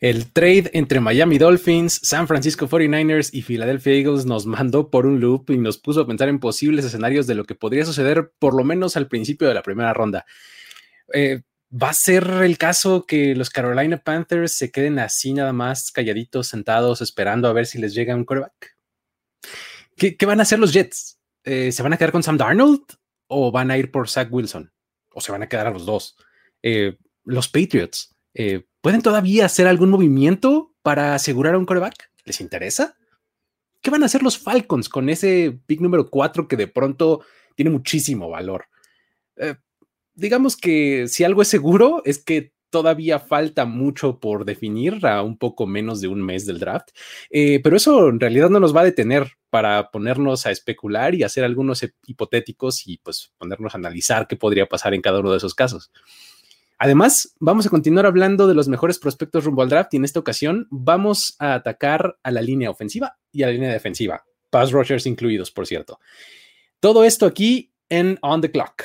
El trade entre Miami Dolphins, San Francisco 49ers y Philadelphia Eagles nos mandó por un loop y nos puso a pensar en posibles escenarios de lo que podría suceder por lo menos al principio de la primera ronda. Eh, ¿Va a ser el caso que los Carolina Panthers se queden así nada más calladitos, sentados, esperando a ver si les llega un quarterback? ¿Qué, van a hacer los Jets? Eh, ¿Se van a quedar con Sam Darnold o van a ir por Zach Wilson? ¿O se van a quedar a los dos? Eh, los Patriots, ¿pueden todavía hacer algún movimiento para asegurar a un quarterback? ¿Les interesa? ¿Qué van a hacer los Falcons con ese pick número 4 que de pronto tiene muchísimo valor? digamos que si algo es seguro es que todavía falta mucho por definir a un poco menos de un mes del draft, eh, pero eso en realidad no nos va a detener para ponernos a especular y hacer algunos hipotéticos y pues ponernos a analizar qué podría pasar en cada uno de esos casos. Además, vamos a continuar hablando de los mejores prospectos rumbo al draft y en esta ocasión vamos a atacar a la línea ofensiva y a la línea defensiva, pass rushers incluidos, por cierto. Todo esto aquí en On the Clock.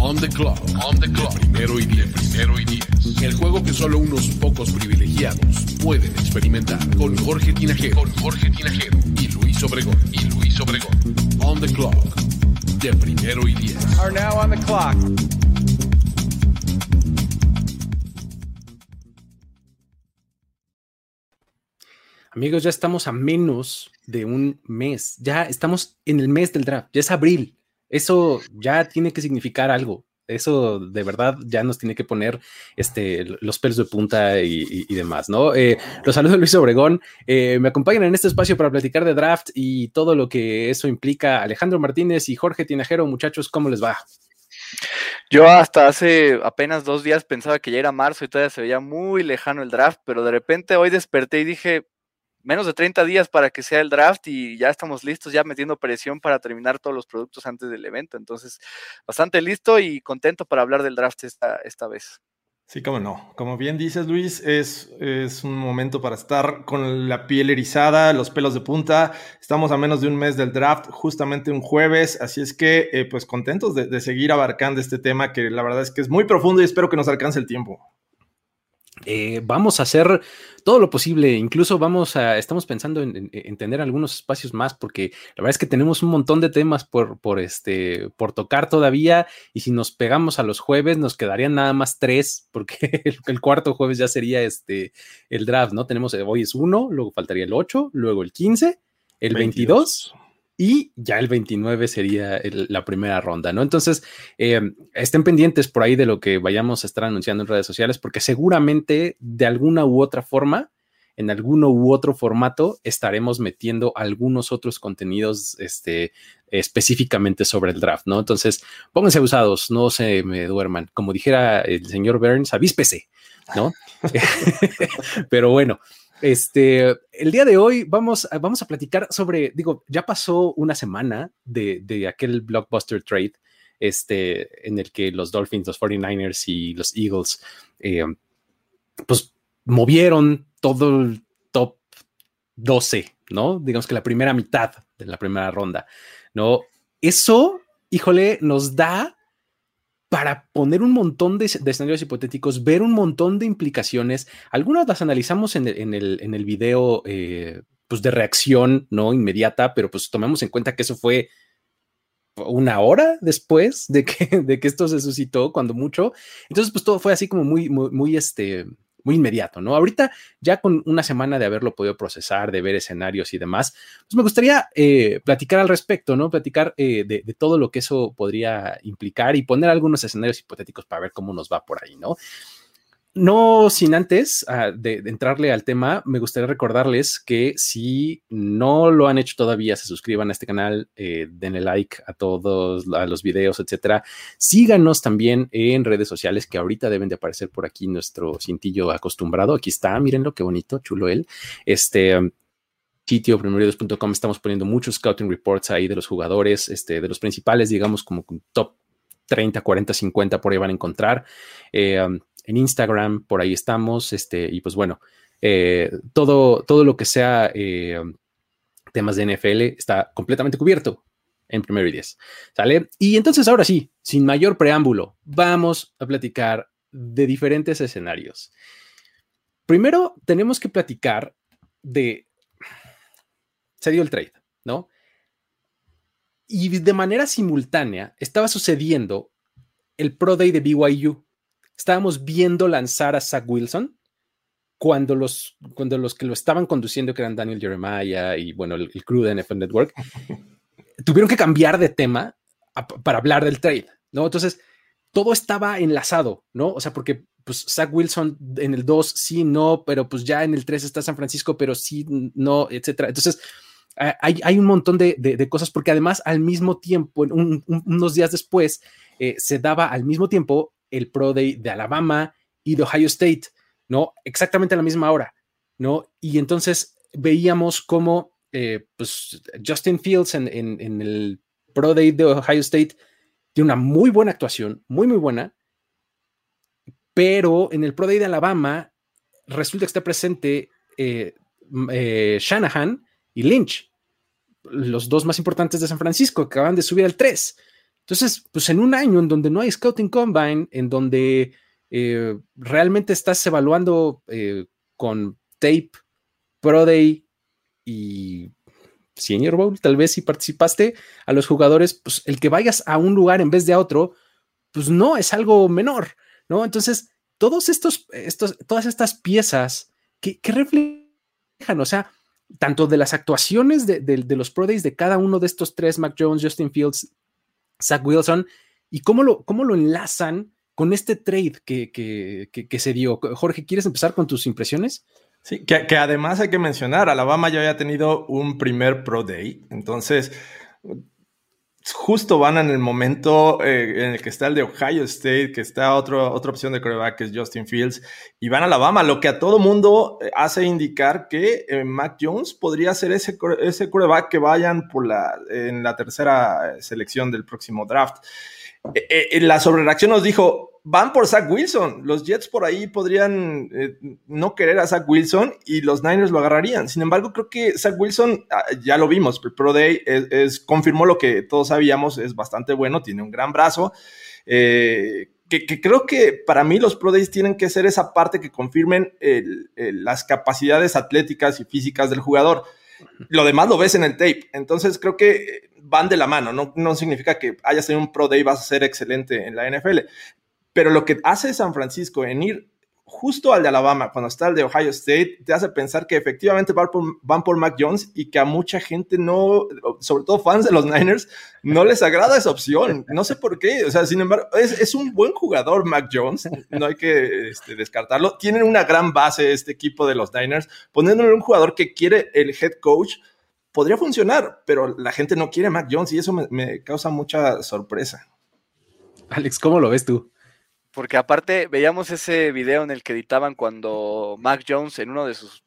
On the clock. On the clock. primero y diez. Primero y diez. El juego que solo unos pocos privilegiados pueden experimentar. Con Jorge Tinajero. Con Jorge Tinajero. Y Luis Obregón. Y Luis Obregón. On the clock. De primero y diez. Are now on the clock. Amigos, ya estamos a menos de un mes. Ya estamos en el mes del draft. Ya es abril. Eso ya tiene que significar algo. Eso de verdad ya nos tiene que poner este, los pelos de punta y, demás, ¿no? Eh, los saludo Luis Obregón. Eh, me acompañan en este espacio para platicar de draft y todo lo que eso implica. Alejandro Martínez y Jorge Tinajero, muchachos, ¿cómo les va? Yo hasta hace apenas dos días pensaba que ya era marzo y todavía se veía muy lejano el draft, pero de repente hoy desperté y dije, menos de 30 días para que sea el draft y ya estamos listos, ya metiendo presión para terminar todos los productos antes del evento. Entonces, bastante listo y contento para hablar del draft esta, esta vez. Sí, cómo no. Como bien dices, Luis, es, es un momento para estar con la piel erizada, los pelos de punta. Estamos a menos de un mes del draft, justamente un jueves, así es que, eh, pues contentos de, de seguir abarcando este tema que la verdad es que es muy profundo y espero que nos alcance el tiempo. Eh, vamos a hacer todo lo posible, incluso vamos a, estamos pensando en, tener algunos espacios más, porque la verdad es que tenemos un montón de temas por, por, este, por tocar todavía, y si nos pegamos a los jueves, nos quedarían nada más tres, porque el, cuarto jueves ya sería este, el draft, ¿no? Tenemos, eh, hoy es uno, luego faltaría el 8, luego el 15, el 22 y ya el 29 sería la primera ronda, ¿no? Entonces, eh, estén pendientes por ahí de lo que vayamos a estar anunciando en redes sociales, porque seguramente de alguna u otra forma, en alguno u otro formato, estaremos metiendo algunos otros contenidos este, específicamente sobre el draft, ¿no? Entonces, pónganse abusados, no se me duerman. Como dijera el señor Burns, avíspese, ¿no? Pero bueno, este, el día de hoy vamos, vamos a platicar sobre, digo, ya pasó una semana de, aquel blockbuster trade, este, en el que los Dolphins, los 49ers y los Eagles, eh, pues movieron todo el top 12, ¿no? Digamos que la primera mitad de la primera ronda, ¿no? Eso, híjole, nos da para poner un montón de, escenarios hipotéticos, ver un montón de implicaciones. Algunas las analizamos en el, en el, video eh, pues de reacción no inmediata, pero pues tomemos en cuenta que eso fue una hora después de que, de que esto se suscitó, cuando mucho. Entonces, pues todo fue así como muy, muy, muy este, muy inmediato, ¿no? Ahorita, ya con una semana de haberlo podido procesar, de ver escenarios y demás, pues me gustaría eh, platicar al respecto, ¿no? Platicar eh, de, de, todo lo que eso podría implicar y poner algunos escenarios hipotéticos para ver cómo nos va por ahí, ¿no? No sin antes ah, de, entrarle al tema, me gustaría recordarles que si no lo han hecho todavía, se suscriban a este canal, eh, denle like a todos a los videos, etcétera. Síganos también en redes sociales que ahorita deben de aparecer por aquí nuestro cintillo acostumbrado. Aquí está, mírenlo, qué bonito, chulo él. Este sitio primero2.com estamos poniendo muchos scouting reports ahí de los jugadores, este, de los principales, digamos, como top 30, 40, 50 por ahí van a encontrar. Eh, um, en Instagram, por ahí estamos, este, y pues bueno, eh, todo, todo lo que sea eh, temas de NFL está completamente cubierto en primero y diez. ¿Sale? Y entonces ahora sí, sin mayor preámbulo, vamos a platicar de diferentes escenarios. Primero tenemos que platicar de... Se dio el trade, ¿no? Y de manera simultánea estaba sucediendo el Pro Day de BYU. Estábamos viendo lanzar a Zach Wilson cuando los, cuando los que lo estaban conduciendo, que eran Daniel Jeremiah y bueno, el, crew de NFL Network, tuvieron que cambiar de tema para hablar del trade, ¿no? Entonces, todo estaba enlazado, ¿no? O sea, porque pues Zach Wilson en el 2 sí, no, pero pues ya en el 3 está San Francisco, pero sí, no, etcétera. Entonces, hay, hay un montón de, de, cosas, porque además al mismo tiempo, unos días después, eh, se daba al mismo tiempo el Pro Day de Alabama y de Ohio State. ¿no? Exactamente a la misma hora, ¿no? Y entonces veíamos cómo eh, pues Justin Fields en, el Pro Day de Ohio State tiene una muy buena actuación, muy, muy buena, pero en el Pro Day de Alabama resulta que está presente eh, eh, Shanahan y Lynch, los dos más importantes de San Francisco, que acaban de subir al 3. Entonces, pues en un año en donde no hay Scouting Combine, en donde eh, realmente estás evaluando eh, con tape, Pro Day y Senior Bowl, tal vez si participaste a los jugadores, pues el que vayas a un lugar en vez de a otro, pues no es algo menor, ¿no? Entonces, todos estos, estos todas estas piezas que, reflejan, o sea, tanto de las actuaciones de, los Pro Days de cada uno de estos tres, Mac Jones, Justin Fields, Zach Wilson, y cómo lo, cómo lo enlazan con este trade que, se dio. Jorge, ¿quieres empezar con tus impresiones? Sí, que, además hay que mencionar, Alabama ya había tenido un primer Pro Day, entonces justo van en el momento eh, en el que está el de Ohio State, que está otro, otra opción de coreback que es Justin Fields, y van a Alabama, lo que a todo mundo eh, hace indicar que eh, Mac Jones podría ser ese, ese coreback que vayan por la, en la tercera selección del próximo draft. la sobrereacción nos dijo, van por Zach Wilson. Los Jets por ahí podrían eh, no querer a Zach Wilson y los Niners lo agarrarían. Sin embargo, creo que Zach Wilson, ah, ya lo vimos, Pro Day es, confirmó lo que todos sabíamos, es bastante bueno, tiene un gran brazo. Eh, que, creo que para mí los Pro Days tienen que ser esa parte que confirmen las capacidades atléticas y físicas del jugador. Lo demás lo ves en el tape. Entonces creo que van de la mano. No, no significa que hayas tenido un Pro Day vas a ser excelente en la NFL. Pero lo que hace San Francisco en ir justo al de Alabama, cuando está el de Ohio State, te hace pensar que efectivamente van por, Mac Jones y que a mucha gente no, sobre todo fans de los Niners, no les agrada esa opción. No sé por qué. O sea, sin embargo, es, un buen jugador Mac Jones, no hay que este, descartarlo. Tienen una gran base este equipo de los Niners, poniéndole un jugador que quiere el head coach. Podría funcionar, pero la gente no quiere Mac Jones y eso me causa mucha sorpresa. Alex, ¿cómo lo ves tú? Porque aparte veíamos ese video en el que editaban cuando Mac Jones en uno de sus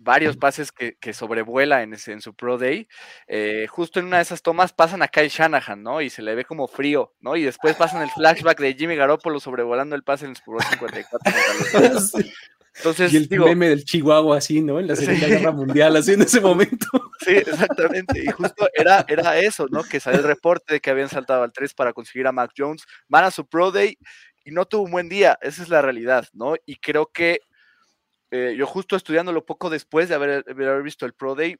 varios pases que, sobrevuela en, en, su Pro Day, eh, justo en una de esas tomas pasan a Kyle Shanahan, ¿no? Y se le ve como frío, ¿no? Y después pasan el flashback de Jimmy Garoppolo sobrevolando el pase en el Bowl 54. Entonces, y el meme del Chihuahua así, ¿no? En la Segunda Guerra Mundial, así en ese momento. Sí, exactamente. Y justo era, era eso, ¿no? Que salió el reporte de que habían saltado al 3 para conseguir a Mac Jones. Van a su Pro Day y no tuvo un buen día, esa es la realidad, ¿no? Y creo que eh, yo justo estudiándolo poco después de haber, haber visto el Pro Day,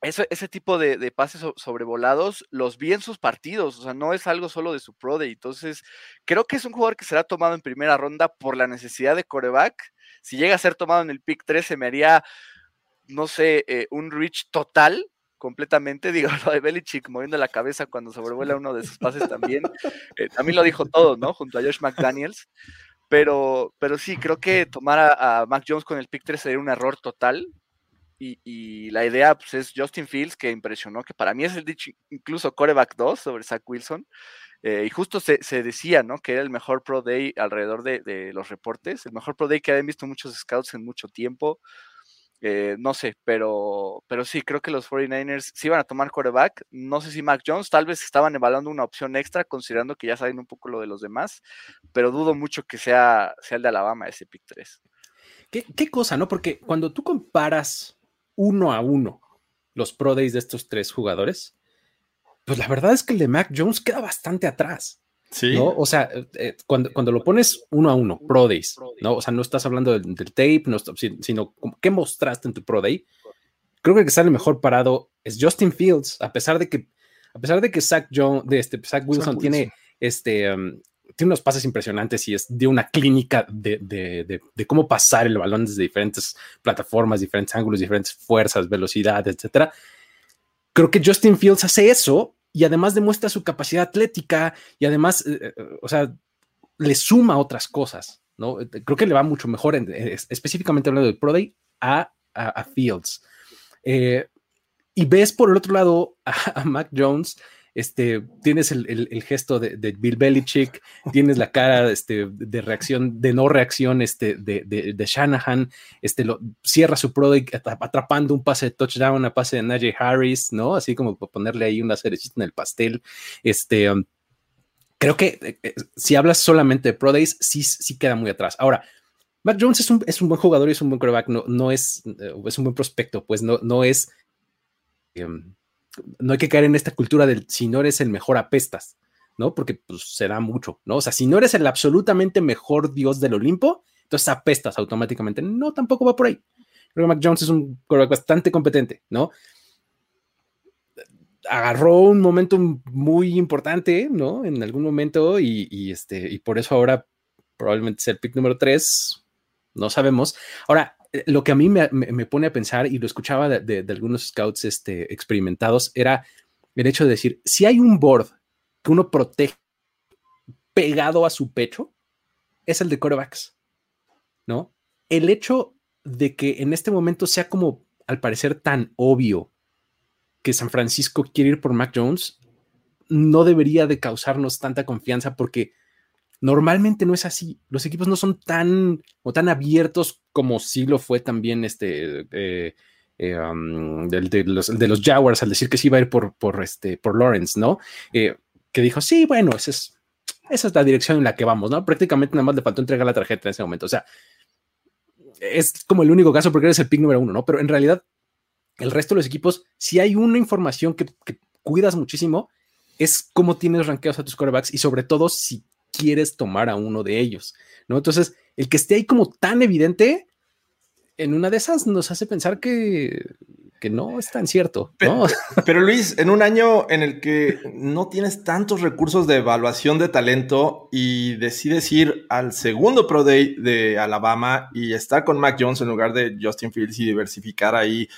ese, ese tipo de, pases sobrevolados los vi en sus partidos, o sea, no es algo solo de su Pro Day, entonces creo que es un jugador que será tomado en primera ronda por la necesidad de coreback, si llega a ser tomado en el pick 13 me haría, no sé, eh, un reach total, completamente. Digo, lo de Belichick moviendo la cabeza cuando sobrevuela uno de sus pases también. Eh, también lo dijo todo, ¿no? Junto a Josh McDaniels. Pero, pero sí, creo que tomar a, Mac Jones con el pick 3 sería un error total. Y, la idea pues, es Justin Fields, que impresionó, que para mí es el dicho, incluso coreback 2 sobre Zach Wilson. Eh, y justo se, decía, ¿no? Que era el mejor Pro Day alrededor de, de, los reportes, el mejor Pro Day que habían visto muchos scouts en mucho tiempo. Eh, no sé, pero, pero sí, creo que los 49ers sí van a tomar quarterback. No sé si Mac Jones, tal vez estaban evaluando una opción extra, considerando que ya saben un poco lo de los demás, pero dudo mucho que sea, sea el de Alabama ese pick 3. ¿Qué, qué cosa, no? Porque cuando tú comparas uno a uno los Pro Days de estos tres jugadores, pues la verdad es que el de Mac Jones queda bastante atrás. Sí. ¿no? O sea, eh, cuando, cuando lo pones uno a uno, Pro Days, ¿no? O sea, no estás hablando del, tape, no, sino qué mostraste en tu Pro Day. Creo que el que sale mejor parado es Justin Fields, a pesar de que, a pesar de que Zach, John, de este, Zach Wilson, tiene este. Um, tiene unos pases impresionantes y es de una clínica de, de, de, cómo pasar el balón desde diferentes plataformas, diferentes ángulos, diferentes fuerzas, velocidades, etcétera. Creo que Justin Fields hace eso y además demuestra su capacidad atlética y además, eh, eh, o sea, le suma otras cosas, ¿no? Eh, creo que le va mucho mejor, específicamente hablando del Pro Day, a, a, Fields. y ves por el otro lado a, Mac Jones, este, tienes el, gesto de, Bill Belichick, tienes la cara este, de reacción, de no reacción este, de, Shanahan, este, lo, cierra su product atrapando un pase de touchdown, a pase de Najee Harris, ¿no? Así como ponerle ahí una cerecita en el pastel. Este, um, creo que eh, eh, si hablas solamente de Pro Days, sí, sí queda muy atrás. Ahora, Mac Jones es un, buen jugador y es un buen quarterback, no, eh, es un buen prospecto, pues no, es... Um, no hay que caer en esta cultura del si no eres el mejor apestas, ¿no? Porque pues será mucho, ¿no? O sea, si no eres el absolutamente mejor dios del Olimpo, entonces apestas automáticamente. No, tampoco va por ahí. Creo que Mac Jones es un quarterback bastante competente, ¿no? Agarró un momento muy importante, ¿no? En algún momento y, este, y por eso ahora probablemente sea el pick número 3, no sabemos. Ahora, lo que a mí me, pone a pensar, y lo escuchaba de, algunos scouts este, experimentados, era el hecho de decir, si hay un board que uno protege pegado a su pecho, es el de corebacks, ¿no? El hecho de que en este momento sea como, al parecer, tan obvio que San Francisco quiere ir por Mac Jones, no debería de causarnos tanta confianza porque Normalmente no es así. Los equipos no son tan o tan abiertos como sí lo fue también este eh, eh, um, de, los, Jaguars al decir que sí iba a ir por, por, este, por Lawrence, ¿no? Eh, que dijo, sí, bueno, esa es, esa es la dirección en la que vamos, ¿no? Prácticamente nada más le faltó entregar la tarjeta en ese momento. O sea, es como el único caso porque eres el pick número uno, ¿no? Pero en realidad, el resto de los equipos, si hay una información que, que cuidas muchísimo, es cómo tienes rankeados a tus quarterbacks y sobre todo si quieres tomar a uno de ellos, ¿no? Entonces, el que esté ahí como tan evidente, en una de esas nos hace pensar que, que no es tan cierto. Pero, pero, Luis, en un año en el que no tienes tantos recursos de evaluación de talento y decides ir al segundo Pro Day de Alabama y estar con Mac Jones en lugar de Justin Fields y diversificar ahí,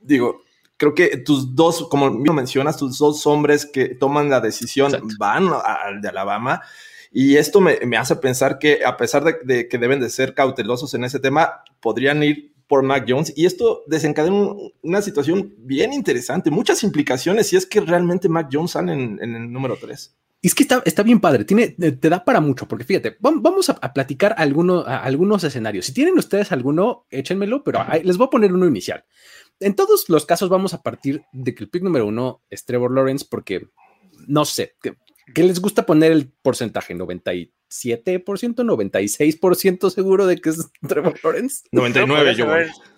digo, creo que tus dos, como mencionas, tus dos hombres que toman la decisión van al de Alabama. Y esto me, hace pensar que a pesar de, que deben de ser cautelosos en ese tema, podrían ir por Mac Jones. Y esto desencadena una situación bien interesante, muchas implicaciones si es que realmente Mac Jones sale en, el número 3. Es que está, está, bien padre, tiene, te da para mucho, porque fíjate, vamos a, platicar alguno, algunos escenarios. Si tienen ustedes alguno, échenmelo, pero les voy a poner uno inicial en todos los casos vamos a partir de que el pick número uno es Trevor Lawrence porque no sé, ¿qué, les gusta poner el porcentaje? ¿97%, 96% seguro de que es Trevor Lawrence? 99, yo.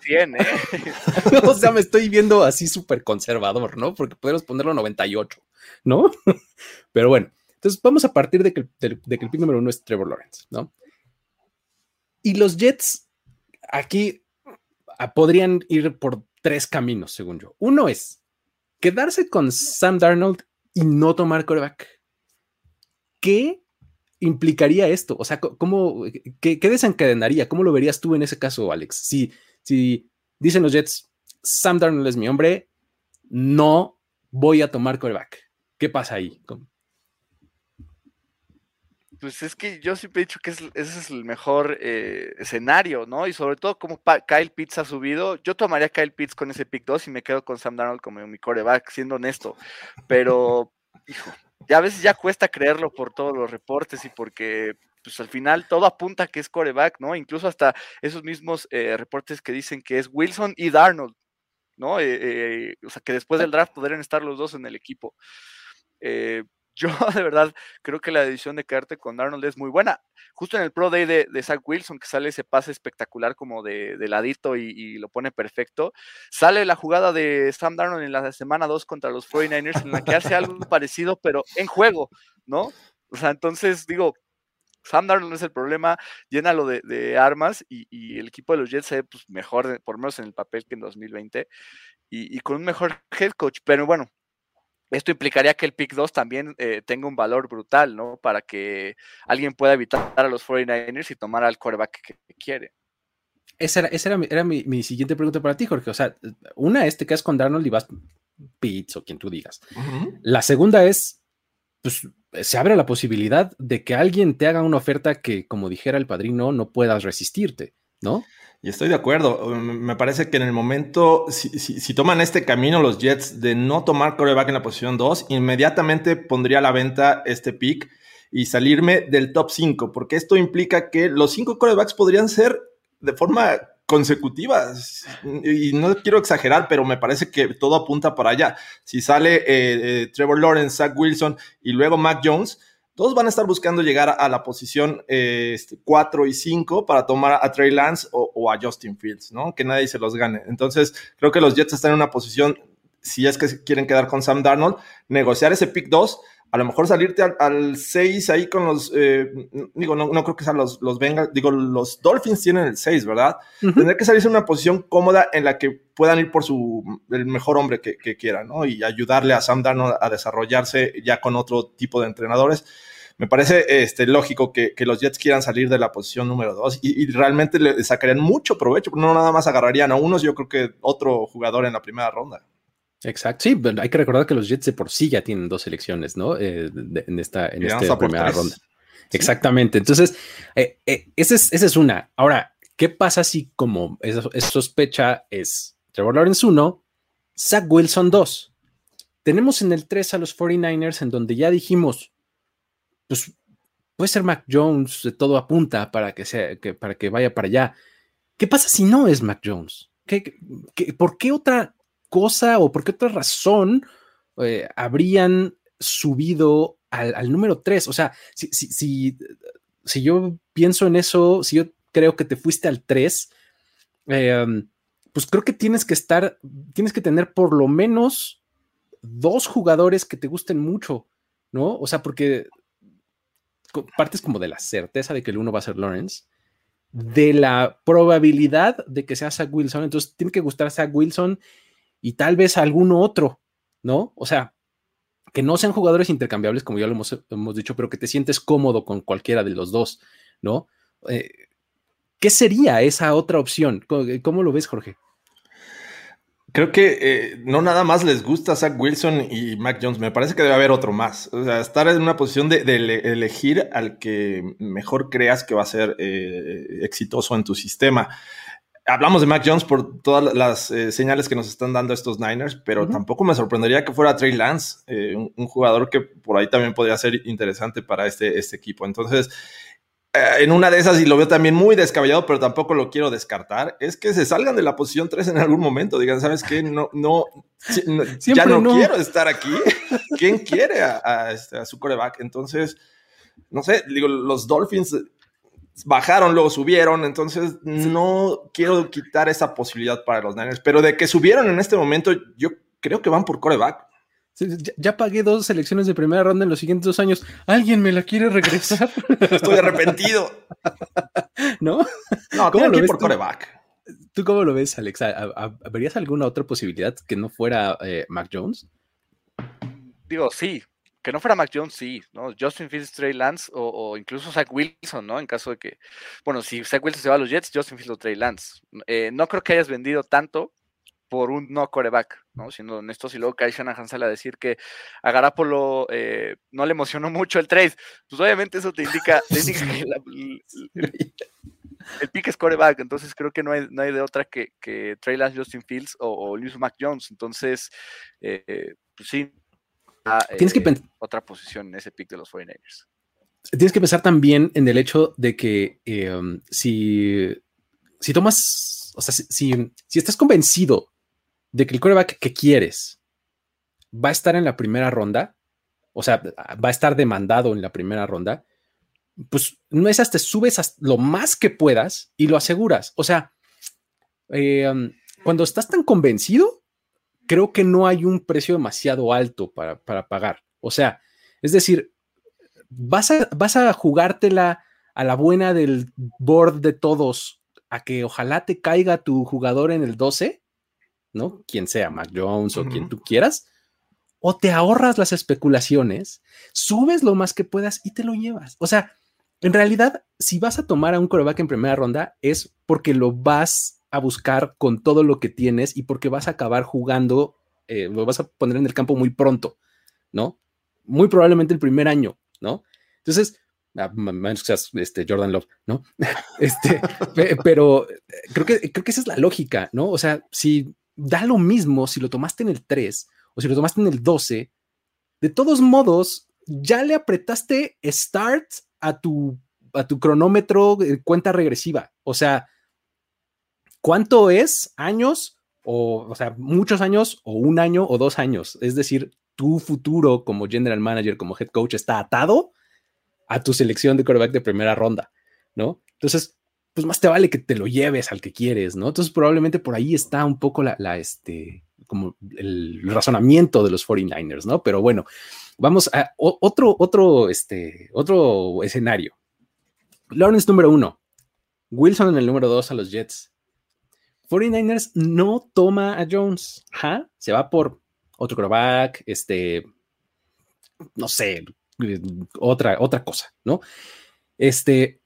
100, ¿eh? o sea, me estoy viendo así súper conservador, ¿no? Porque podemos ponerlo 98, ¿no? Pero bueno, entonces vamos a partir de que, de que el pick número uno es Trevor Lawrence, ¿no? Y los Jets aquí ah, podrían ir por tres caminos, según yo. Uno es quedarse con Sam Darnold y no tomar coreback. ¿Qué implicaría esto? O sea, ¿cómo, qué, desencadenaría? ¿Cómo lo verías tú en ese caso, Alex? Si, si dicen los Jets, Sam Darnold es mi hombre, no voy a tomar coreback. ¿Qué pasa ahí? Pues es que yo siempre he dicho que ese es el mejor eh, escenario, ¿no? Y sobre todo como Kyle Pitts ha subido, yo tomaría Kyle Pitts con ese pick 2 y me quedo con Sam Darnold como mi coreback, siendo honesto. Pero, hijo, ya a veces ya cuesta creerlo por todos los reportes y porque pues al final todo apunta que es coreback, ¿no? Incluso hasta esos mismos eh, reportes que dicen que es Wilson y Darnold, ¿no? Eh, o sea, que después del draft podrían estar los dos en el equipo. Yo de verdad creo que la decisión de quedarte con Darnold es muy buena. Justo en el Pro Day de, Zach Wilson, que sale ese pase espectacular como de, ladito y, lo pone perfecto, sale la jugada de Sam Darnold en la semana 2 contra los 49ers, en la que hace algo parecido, pero en juego, ¿no? O sea, entonces digo, Sam Darnold no es el problema, llénalo de, de armas y, el equipo de los Jets se ve pues, mejor, por menos en el papel que en 2020, y, y con un mejor head coach. Pero bueno, esto implicaría que el pick 2 también eh, tenga un valor brutal, ¿no? Para que alguien pueda evitar a los 49ers y tomar al quarterback que, quiere. Esa era, era, mi, siguiente pregunta para ti, Jorge. O sea, una es te quedas con Darnold y vas Pitts o quien tú digas. La segunda es, pues se abre la posibilidad de que alguien te haga una oferta que, como dijera el padrino, no puedas resistirte, ¿no? Y estoy de acuerdo. Me parece que en el momento, si, toman este camino los Jets de no tomar coreback en la posición 2, inmediatamente pondría a la venta este pick y salirme del top 5, porque esto implica que los 5 corebacks podrían ser de forma consecutiva. Y no quiero exagerar, pero me parece que todo apunta para allá. Si sale eh, eh, Trevor Lawrence, Zach Wilson y luego Mac Jones, todos van a estar buscando llegar a la posición 4 este, y 5 para tomar a Trey Lance o, a Justin Fields, ¿no? Que nadie se los gane. Entonces, creo que los Jets están en una posición, si es que quieren quedar con Sam Darnold, negociar ese pick 2 a lo mejor salirte al, 6 ahí con los, eh, digo, no, no, creo que sean los, los Bengals, digo, los Dolphins tienen el 6, ¿verdad? Tendría que salirse en una posición cómoda en la que puedan ir por su, el mejor hombre que, que quieran, ¿no? Y ayudarle a Sam Darnold a desarrollarse ya con otro tipo de entrenadores. Me parece este, lógico que, que los Jets quieran salir de la posición número 2 y, y, realmente le sacarían mucho provecho, no nada más agarrarían a unos, yo creo que otro jugador en la primera ronda. Exacto, sí, hay que recordar que los Jets de por sí ya tienen dos selecciones, ¿no? Eh, en esta, en esta primera ronda. Exactamente, entonces, eh, eh, esa, es, es, una. Ahora, ¿qué pasa si como esa, sospecha es Trevor Lawrence 1, Zach Wilson 2? Tenemos en el 3 a los 49ers en donde ya dijimos, pues puede ser Mac Jones, de todo apunta para que, sea, que, para que vaya para allá. ¿Qué pasa si no es Mac Jones? ¿Qué, qué, por qué otra cosa o por qué otra razón eh, habrían subido al, número 3? O sea, si, si, si, yo pienso en eso, si yo creo que te fuiste al 3, em, pues creo que tienes que estar, tienes que tener por lo menos dos jugadores que te gusten mucho, ¿no? O sea, porque partes como de la certeza de que el uno va a ser Lawrence, de la probabilidad de que sea Zach Wilson, entonces tiene que gustar Zach Wilson y tal vez alguno otro, ¿no? O sea, que no sean jugadores intercambiables, como ya lo hemos, dicho, pero que te sientes cómodo con cualquiera de los dos, ¿no? Eh, ¿Qué sería esa otra opción? ¿Cómo, lo ves, Jorge? Creo que eh, no nada más les gusta Zach Wilson y Mac Jones. Me parece que debe haber otro más. O sea, estar en una posición de, elegir al que mejor creas que va a ser eh, exitoso en tu sistema hablamos de Mac Jones por todas las eh, señales que nos están dando estos Niners, pero tampoco me sorprendería que fuera Trey Lance, eh, un, jugador que por ahí también podría ser interesante para este, este equipo. Entonces, eh, en una de esas, y lo veo también muy descabellado, pero tampoco lo quiero descartar, es que se salgan de la posición 3 en algún momento. Digan, ¿sabes qué? No, no, ya no, quiero estar aquí. ¿Quién quiere a, a, este, a su coreback? Entonces, no sé, digo, los Dolphins bajaron, luego subieron, entonces no quiero quitar esa posibilidad para los Niners, pero de que subieron en este momento, yo creo que van por coreback. ya, pagué dos selecciones de primera ronda en los siguientes dos años. ¿Alguien me la quiere regresar? Estoy arrepentido. ¿No? No, ¿cómo lo ves por coreback. ¿Tú cómo lo ves, Alexa? ¿Verías alguna otra posibilidad que no fuera eh, Mac Jones? Digo, sí, que no fuera Mac Jones, sí, ¿no? Justin Fields, Trey Lance o, incluso Zach Wilson, ¿no? En caso de que, bueno, si Zach Wilson se va a los Jets, Justin Fields o Trey Lance. Eh, no creo que hayas vendido tanto por un no coreback, ¿no? Siendo honestos, y luego Kai Shanahan sale a decir que a Garapolo eh, no le emocionó mucho el trade, pues obviamente eso te indica, que el, pick es coreback, entonces creo que no hay, no hay de otra que, que Trey Lance, Justin Fields o, o Luis Mac Jones, entonces, eh, pues sí, Tienes que eh, otra posición en ese pick de los 49ers. tienes que pensar también en el hecho de que em, si, si tomas, o sea, si, si, estás convencido de que el coreback que quieres va a estar en la primera ronda, o sea, va a estar demandado en la primera ronda, pues no es hasta subes lo más que puedas y lo aseguras. O sea, em, cuando estás tan convencido, creo que no hay un precio demasiado alto para, para pagar. O sea, es decir, vas a, vas a jugártela a la buena del board de todos, a que ojalá te caiga tu jugador en el 12, ¿no? Quien sea, Mac Jones o quien tú quieras, o te ahorras las especulaciones, subes lo más que puedas y te lo llevas. O sea, en realidad, si vas a tomar a un coreback en primera ronda, es porque lo vas a buscar con todo lo que tienes y porque vas a acabar jugando, eh, lo vas a poner en el campo muy pronto, ¿no? Muy probablemente el primer año. ¿no? Entonces, ah, menos que seas este, Jordan Love, ¿no? Este, pero eh, creo que, creo que esa es la lógica, ¿no? O sea, si da lo mismo si lo tomaste en el 3 o si lo tomaste en el 12, de todos modos, ya le apretaste start a tu, a tu cronómetro cuenta regresiva. O sea, ¿cuánto es años? O, o sea, muchos años o un año o dos años. Es decir, tu futuro como general manager, como head coach, está atado a tu selección de quarterback de primera ronda, ¿no? Entonces, pues más te vale que te lo lleves al que quieres, ¿no? Entonces, probablemente por ahí está un poco la, este, como el razonamiento de los 49ers, ¿no? Pero bueno, vamos a otro, otro, este, otro escenario. Lawrence número uno, Wilson en el número dos a los Jets. 49ers no toma a Jones. Se va por otro quarterback, este, no sé, otra, otra cosa, ¿no? Este,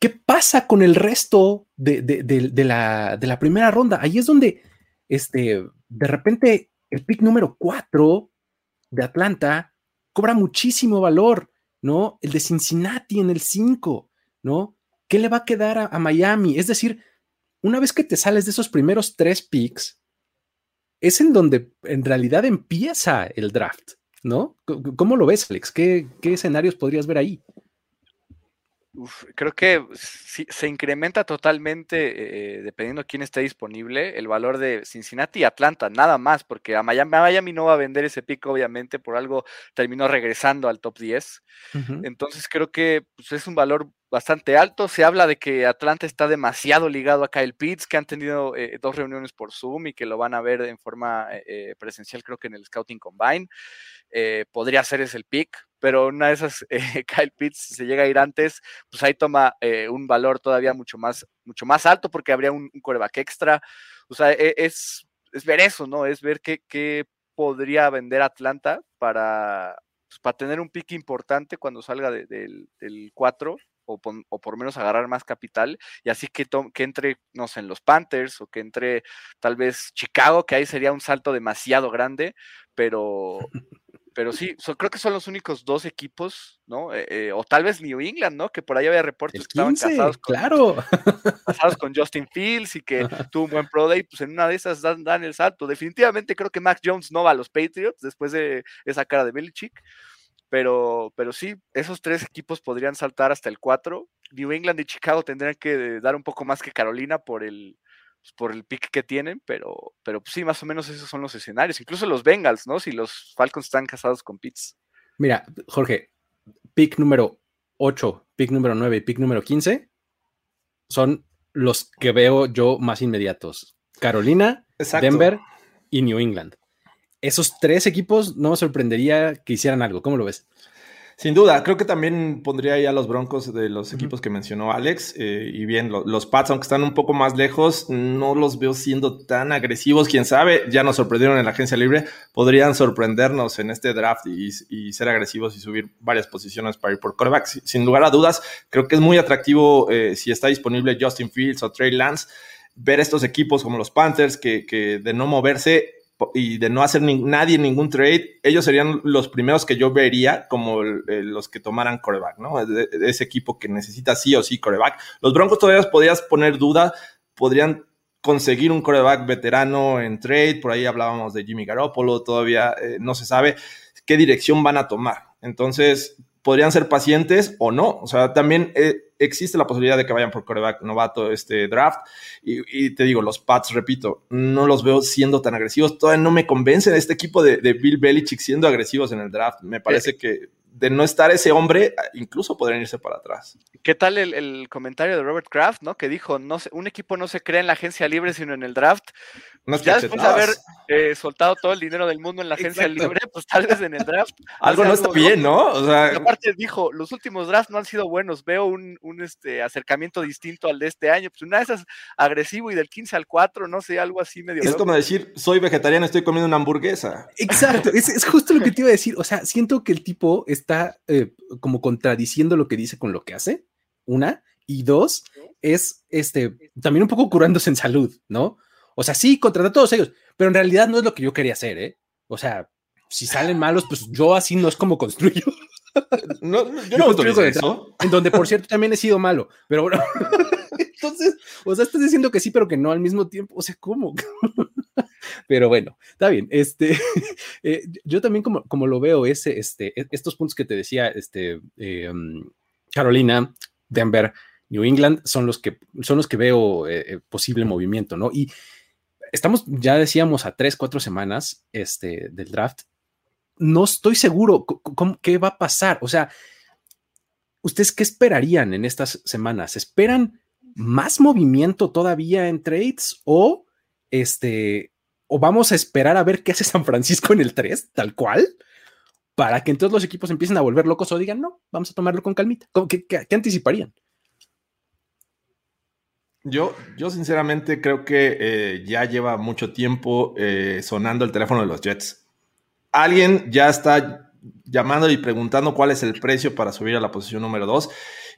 ¿qué pasa con el resto de, la, primera ronda? Ahí es donde, este, de repente, el pick número 4 de Atlanta cobra muchísimo valor, ¿no? El de Cincinnati en el 5, ¿no? ¿Qué le va a quedar a Miami? Es decir, una vez que te sales de esos primeros tres picks, es en donde en realidad empieza el draft, ¿no? ¿Cómo lo ves, Alex? ¿Qué, escenarios podrías ver ahí? creo que se incrementa totalmente, eh, dependiendo de quién esté disponible, el valor de Cincinnati y Atlanta, nada más, porque a Miami, no va a vender ese pico, obviamente, por algo terminó regresando al top 10. Entonces creo que pues, es un valor bastante alto. Se habla de que Atlanta está demasiado ligado a Kyle Pitts, que han tenido eh, dos reuniones por Zoom y que lo van a ver en forma eh, eh, presencial, creo que en el Scouting Combine. podría ser ese el pick, pero una de esas, Kyle Pitts, si se llega a ir antes, pues ahí toma un valor todavía mucho más, mucho más alto porque habría un, un coreback extra. O sea, e, es, es ver eso, ¿no? Es ver qué, qué podría vender Atlanta para, pues, para tener un pick importante cuando salga del, del 4 o, por menos agarrar más capital y así que, que entre, no sé, en los Panthers o que entre tal vez Chicago, que ahí sería un salto demasiado grande, pero, pero sí, creo que son los únicos dos equipos, ¿no? Eh, eh, o tal vez New England, ¿no? Que por ahí había reportes que estaban casados con, claro. casados con Justin Fields y que tuvo un buen Pro Day, pues en una de esas dan, dan, el salto. Definitivamente creo que Mac Jones no va a los Patriots después de esa cara de Belichick. Pero, pero sí, esos tres equipos podrían saltar hasta el 4. New England y Chicago tendrían que dar un poco más que Carolina por el, pues, por el pick que tienen, pero, pero sí, más o menos esos son los escenarios. Incluso los Bengals, ¿no? Si los Falcons están casados con Pitts. Mira, Jorge, pick número 8, pick número 9 y pick número 15 son los que veo yo más inmediatos. Carolina, Denver y New England esos tres equipos no me sorprendería que hicieran algo. ¿Cómo lo ves? Sin duda, creo que también pondría ahí a los Broncos de los equipos que mencionó Alex. Eh, y bien, los Pats, aunque están un poco más lejos, no los veo siendo tan agresivos. Quién sabe, ya nos sorprendieron en la agencia libre. Podrían sorprendernos en este draft y, ser agresivos y subir varias posiciones para ir por coreback. Sin lugar a dudas, creo que es muy atractivo eh, si está disponible Justin Fields o Trey Lance. Ver estos equipos como los Panthers, que, que de no moverse y de no hacer nadie ningún trade, ellos serían los primeros que yo vería como los que tomaran coreback, ¿no? ese equipo que necesita sí o sí coreback. Los Broncos todavía podrías poner duda, podrían conseguir un coreback veterano en trade, por ahí hablábamos de Jimmy Garoppolo, todavía eh, no se sabe qué dirección van a tomar. Entonces, podrían ser pacientes o no. O sea, también eh, existe la posibilidad de que vayan por coreback novato este draft. Y, te digo, los Pats, repito, no los veo siendo tan agresivos. Todavía no me convencen este equipo de, de Bill Belichick siendo agresivos en el draft. Me parece que de no estar ese hombre, incluso podrían irse para atrás. ¿Qué tal el, comentario de Robert Kraft, ¿no? Que dijo, no un equipo no se crea en la agencia libre, sino en el draft. ya después de haber eh, soltado todo el dinero del mundo en la agencia libre, pues tal vez en el draft. algo no está bien, ¿no? O sea... aparte dijo, los últimos drafts no han sido buenos, veo un, este, acercamiento distinto al de este año. Pues una de esas agresivo y del 15 al 4, no sé, algo así medio... Es como decir, soy vegetariano, estoy comiendo una hamburguesa. Exacto, es, es justo lo que te iba a decir. O sea, siento que el tipo está eh, como contradiciendo lo que dice con lo que hace, una, y dos, es este, también un poco curándose en salud, ¿no? O sea, sí, contra todos ellos, pero en realidad no es lo que yo quería hacer, ¿eh? O sea, si salen malos, pues yo así no es como construyo. No, yo, no construyo eso. En donde, por cierto, también he sido malo, pero bueno. Entonces, o sea, estás diciendo que sí, pero que no al mismo tiempo. O sea, ¿cómo? Pero bueno, está bien. Este, eh, yo también como, como lo veo, ese, este, e, estos puntos que te decía, este, em, Carolina, Denver, New England, son los que, son los que veo eh, eh, posible movimiento, ¿no? Y estamos, ya decíamos, a tres, cuatro semanas este, del draft. No estoy seguro qué va a pasar. O sea, ¿ustedes qué esperarían en estas semanas? ¿Esperan más movimiento todavía en trades o este o vamos a esperar a ver qué hace San Francisco en el 3, tal cual, para que entonces los equipos empiecen a volver locos o digan, no, vamos a tomarlo con calmita. ¿Qué, anticiparían? Yo, yo sinceramente creo que eh, ya lleva mucho tiempo eh, sonando el teléfono de los Jets. Alguien ya está llamando y preguntando cuál es el precio para subir a la posición número 2.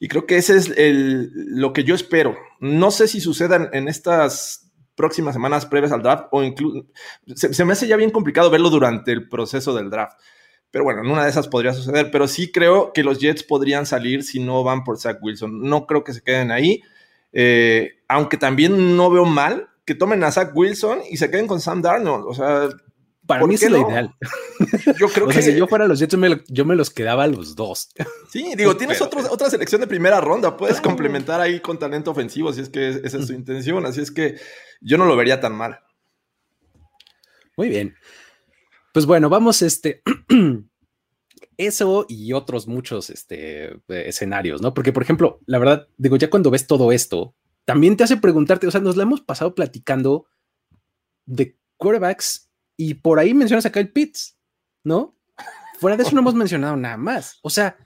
Y creo que ese es el, lo que yo espero. No sé si sucedan en estas próximas semanas previas al draft o incluso se, me hace ya bien complicado verlo durante el proceso del draft. Pero bueno, en una de esas podría suceder, pero sí creo que los Jets podrían salir si no van por Zach Wilson. No creo que se queden ahí, eh, aunque también no veo mal que tomen a Zach Wilson y se queden con Sam Darnold. O sea, para mí es lo ideal. Yo creo que si yo fuera los Jets, yo me, los quedaba a los dos. Sí, digo, tienes otra selección de primera ronda, puedes complementar ahí con talento ofensivo, si es que esa es su intención, así es que yo no lo vería tan mal. Muy bien. Pues bueno, vamos este eso y otros muchos este, escenarios, ¿no? Porque, por ejemplo, la verdad, digo, ya cuando ves todo esto, también te hace preguntarte, o sea, nos la hemos pasado platicando de quarterbacks y por ahí mencionas acá el Pitts, ¿no? Fuera de eso no hemos mencionado nada más. O sea,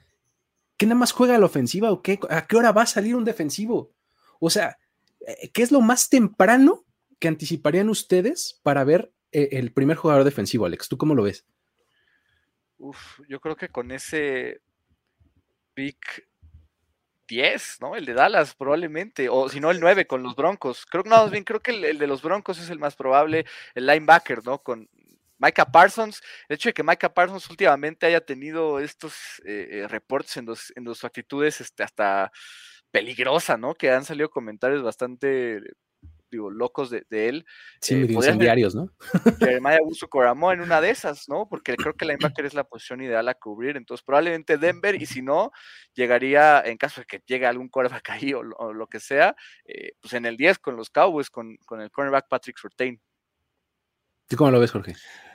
¿qué nada más juega la ofensiva o qué? ¿A qué hora va a salir un defensivo? O sea, eh, ¿qué es lo más temprano que anticiparían ustedes para ver eh, el primer jugador defensivo, Alex? ¿Tú cómo lo ves? Uf, yo creo que con ese pick 10, ¿no? El de Dallas probablemente, o si no el 9 con los Broncos. Creo que no, más bien creo que el, de los Broncos es el más probable, el linebacker, ¿no? Con Micah Parsons, el hecho de que Micah Parsons últimamente haya tenido estos eh, eh, reportes en, dos, en sus actitudes este, hasta peligrosa, ¿no? Que han salido comentarios bastante digo, locos de, él. Sí, eh, diarios, ¿no? Jeremiah Coramo en una de esas, ¿no? Porque creo que la linebacker es la posición ideal a cubrir. Entonces, probablemente Denver, y si no, llegaría, en caso de que llegue algún quarterback ahí o, lo que sea, eh, pues en el 10 con los Cowboys, con, con el cornerback Patrick Surtain. ¿Tú cómo lo ves, Jorge?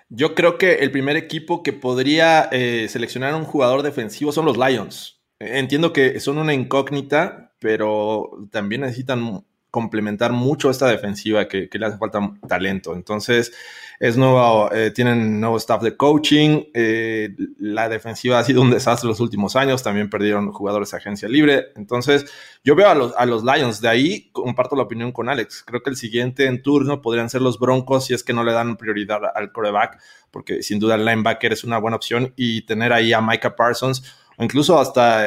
Yo creo que el primer equipo que podría eh, seleccionar un jugador defensivo son los Lions. Entiendo que son una incógnita, pero también necesitan complementar mucho esta defensiva que, le hace falta talento. Entonces, es nuevo, eh, tienen nuevo staff de coaching. Eh, la defensiva ha sido un desastre los últimos años. También perdieron jugadores de agencia libre. Entonces, yo veo a los, a los Lions. De ahí comparto la opinión con Alex. Creo que el siguiente en turno podrían ser los Broncos si es que no le dan prioridad al coreback, porque sin duda el linebacker es una buena opción. Y tener ahí a Micah Parsons incluso hasta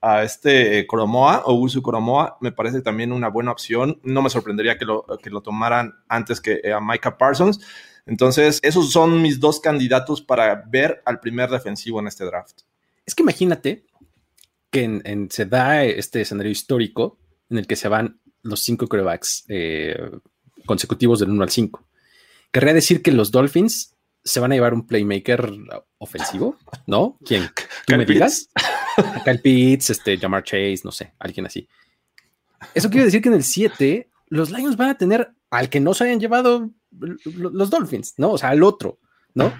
a este Coromoa o Usu Coromoa me parece también una buena opción. No me sorprendería que lo, que lo tomaran antes que a Micah Parsons. Entonces, esos son mis dos candidatos para ver al primer defensivo en este draft. Es que imagínate que se da este escenario histórico en el que se van los cinco corebacks eh, consecutivos del 1 al 5. Querría decir que los Dolphins se van a llevar un playmaker ofensivo, ¿no? ¿Quién? ¿Tú me digas? Kyle Pitts, este, Jamar Chase, no sé, alguien así. Eso quiere decir que en el 7 los Lions van a tener al que no se hayan llevado los Dolphins, ¿no? O sea, al otro, ¿no?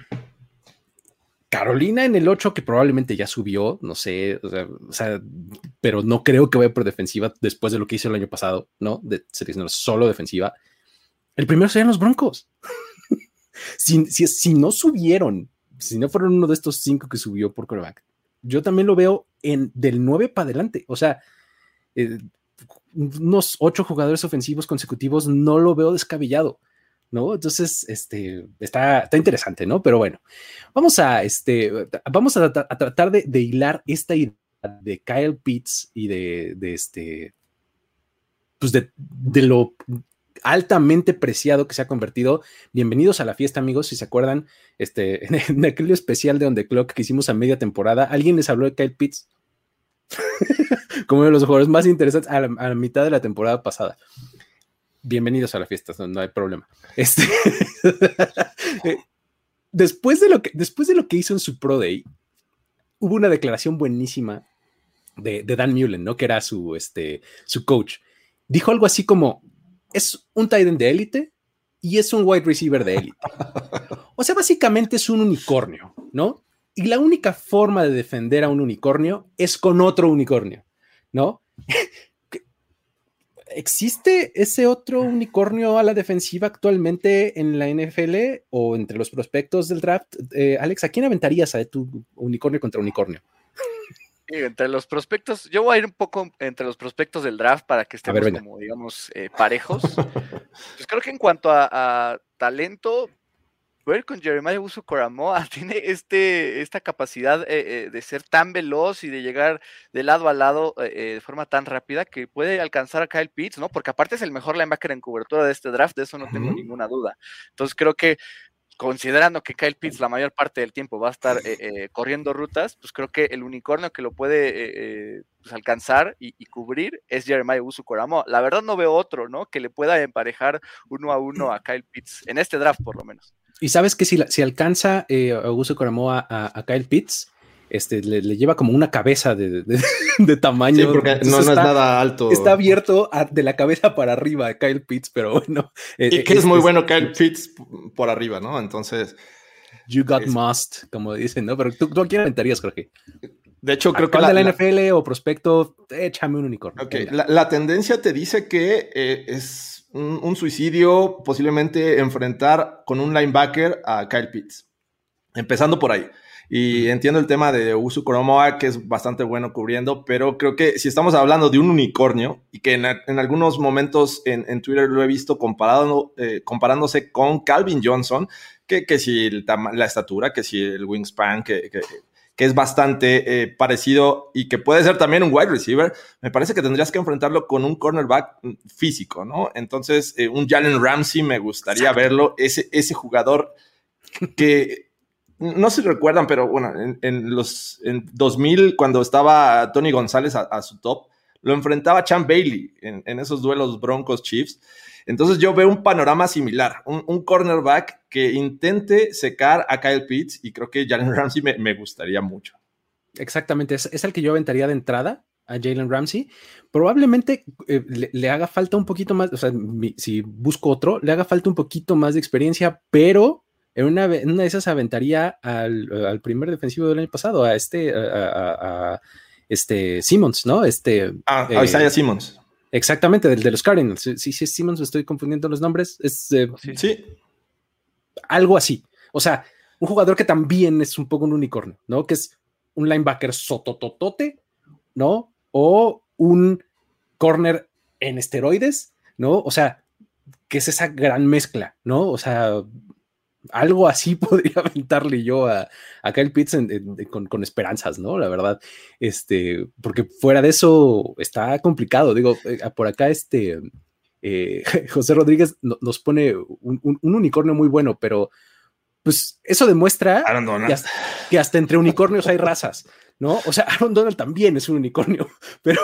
Carolina en el 8, que probablemente ya subió, no sé, o sea, pero no creo que vaya por defensiva después de lo que hizo el año pasado, ¿no? De seleccionar solo defensiva. El primero serían los Broncos. Si, no subieron, si no fueron uno de estos cinco que subió por coreback, yo también lo veo en del 9 para adelante. O sea, eh, unos ocho jugadores ofensivos consecutivos no lo veo descabellado. ¿no? Entonces, este, está, está interesante, ¿no? Pero bueno, vamos a, este, vamos a, tratar de, hilar esta idea de Kyle Pitts y de, de este, pues de, lo altamente preciado que se ha convertido. Bienvenidos a la fiesta, amigos. Si se acuerdan, este, en, aquel especial de On The Clock que hicimos a media temporada, alguien les habló de Kyle Pitts como uno de los jugadores más interesantes a la mitad de la temporada pasada bienvenidos a la fiesta, no, hay problema. Este, eh, después, de lo que, después de lo que hizo en su Pro Day, hubo una declaración buenísima de, Dan Mullen, ¿no? Que era su, este, su coach. Dijo algo así como, es un tight end de élite y es un wide receiver de élite. O sea, básicamente es un unicornio, ¿no? Y la única forma de defender a un unicornio es con otro unicornio, ¿no? ¿Existe ese otro unicornio a la defensiva actualmente en la NFL o entre los prospectos del draft? Eh, Alex, ¿a quién aventarías a tu unicornio contra unicornio? Entre los prospectos, yo voy a ir un poco entre los prospectos del draft para que estemos como, digamos, eh, parejos. pues creo que en cuanto a talento, ver con Jeremiah Uso Coramoa tiene este, esta capacidad eh, eh, de ser tan veloz y de llegar de lado a lado de forma tan rápida que puede alcanzar a Kyle Pitts, ¿no? Porque aparte es el mejor linebacker en cobertura de este draft, de eso no tengo ninguna duda. Entonces creo que considerando que Kyle Pitts la mayor parte del tiempo va a estar corriendo rutas, pues creo que el unicornio que lo puede pues, alcanzar y, cubrir es Jeremiah Uso Coramoa. La verdad no veo otro, ¿no? Que le pueda emparejar uno a uno a Kyle Pitts, en este draft por lo menos. Y sabes que si, si alcanza eh, Augusto Coramoa a, Kyle Pitts, este, le, lleva como una cabeza de, tamaño. porque no, es nada alto. Está abierto de la cabeza para arriba a Kyle Pitts, pero bueno. Eh, y que es, muy bueno Kyle Pitts por arriba, ¿no? Entonces. You got must, como dicen, ¿no? Pero tú, tú a quién aventarías, Jorge. De hecho, creo que. La, de la NFL o prospecto, échame un unicornio. Ok, la, tendencia te dice que eh, es un, suicidio, posiblemente enfrentar con un linebacker a Kyle Pitts. Empezando por ahí. Y entiendo el tema de Usu Koromoa, que es bastante bueno cubriendo, pero creo que si estamos hablando de un unicornio, y que en, algunos momentos en, Twitter lo he visto comparado, eh, comparándose con Calvin Johnson, que, que si la estatura, que si el wingspan, que, que que es bastante eh, parecido y que puede ser también un wide receiver, me parece que tendrías que enfrentarlo con un cornerback mm, físico, ¿no? Entonces, eh, un Jalen Ramsey me gustaría verlo, ese, ese jugador que no se recuerdan, pero bueno, en, los en 2000, cuando estaba Tony González a, su top, lo enfrentaba Chan Bailey en, en esos duelos Broncos Chiefs. Entonces yo veo un panorama similar, un, cornerback que intente secar a Kyle Pitts y creo que Jalen Ramsey me, gustaría mucho. Exactamente, es, el que yo aventaría de entrada a Jalen Ramsey. Probablemente eh, le, haga falta un poquito más, o sea, si busco otro, le haga falta un poquito más de experiencia, pero en una, de esas aventaría al, primer defensivo del año pasado, a este, a, este Simmons, ¿no? Este, ah, a Isaiah Simmons. Exactamente, del de los Cardinals. Sí, sí, Simmons, estoy confundiendo los nombres. Es, eh, sí. Algo así. O sea, un jugador que también es un poco un unicornio, ¿no? Que es un linebacker sotototote, ¿no? O un corner en esteroides, ¿no? O sea, que es esa gran mezcla, ¿no? O sea, algo así podría aventarle yo a, a Kyle Pitts con, esperanzas, ¿no? La verdad, este, porque fuera de eso está complicado. Digo, eh, por acá este eh, José Rodríguez nos pone un, unicornio muy bueno, pero pues eso demuestra que hasta, entre unicornios hay razas, ¿no? O sea, Aaron Donald también es un unicornio, pero,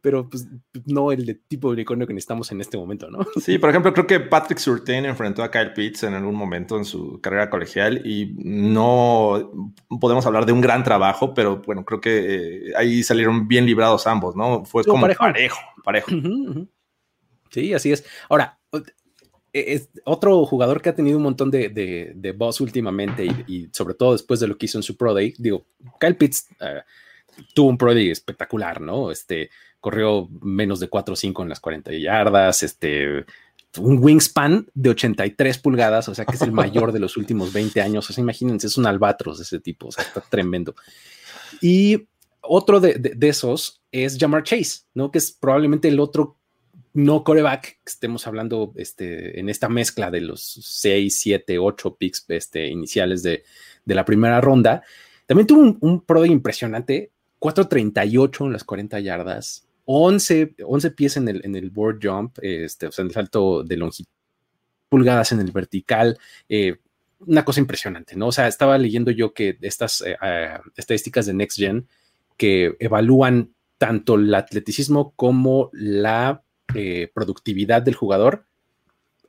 pero pues no el de tipo de unicornio que necesitamos en este momento, ¿no? Sí, por ejemplo, creo que Patrick Surtain enfrentó a Kyle Pitts en algún momento en su carrera colegial y no podemos hablar de un gran trabajo, pero bueno, creo que eh, ahí salieron bien librados ambos, ¿no? Fue como parejo, parejo. Sí, así es. Ahora, e, es otro jugador que ha tenido un montón de, de, boss últimamente y, sobre todo después de lo que hizo en su Pro Day, digo, Kyle Pitts eh, tuvo un Pro Day espectacular, ¿no? Este, corrió menos de 4 o 5 en las 40 yardas, este, un wingspan de 83 pulgadas, o sea que es el mayor de los últimos 20 años, o sea, imagínense, es un albatros de ese tipo, o sea, está tremendo. Y otro de, esos es Jamar Chase, ¿no? Que es probablemente el otro no coreback, que estemos hablando este, en esta mezcla de los 6, 7, 8 picks este, iniciales de, de la primera ronda. También tuvo un, un pro impresionante, 4.38 en las 40 yardas, 11, 11 pies en el, en el board jump, este, o sea, en el salto de longitud, pulgadas en el vertical, eh, una cosa impresionante, ¿no? O sea, estaba leyendo yo que estas eh, eh, estadísticas de Next Gen que evalúan tanto el atleticismo como la productividad del jugador,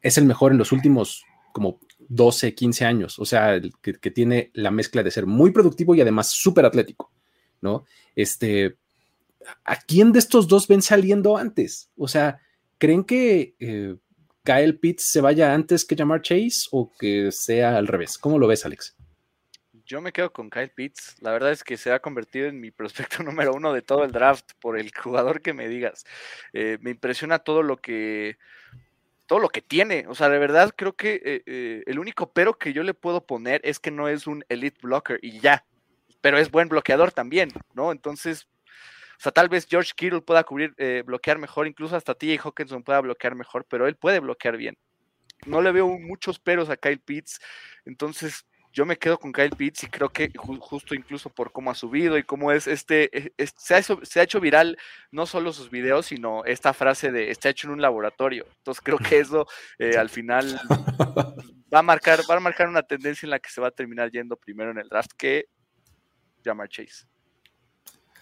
es el mejor en los últimos como 12, 15 años, o sea, que, que tiene la mezcla de ser muy productivo y además súper atlético, ¿no? Este, ¿a quién de estos dos ven saliendo antes? O sea, ¿creen que eh, Kyle Pitts se vaya antes que llamar Chase o que sea al revés? ¿Cómo lo ves, Alex? Yo me quedo con Kyle Pitts. La verdad es que se ha convertido en mi prospecto número uno de todo el draft por el jugador que me digas. Eh, me impresiona todo lo que todo lo que tiene. O sea, de verdad creo que eh, el único pero que yo le puedo poner es que no es un elite blocker y ya. Pero es buen bloqueador también, ¿no? Entonces, o sea, tal vez George Kittle pueda cubrir, eh, bloquear mejor, incluso hasta TJ Hawkinson pueda bloquear mejor, pero él puede bloquear bien. No le veo muchos peros a Kyle Pitts, entonces yo me quedo con Kyle Pitts y creo que justo incluso por cómo ha subido y cómo es este, e, se, ha hecho, viral no solo sus videos, sino esta frase de está hecho en un laboratorio. Entonces creo que eso eh, al final va a marcar, va a marcar una tendencia en la que se va a terminar yendo primero en el draft que Jamar Chase.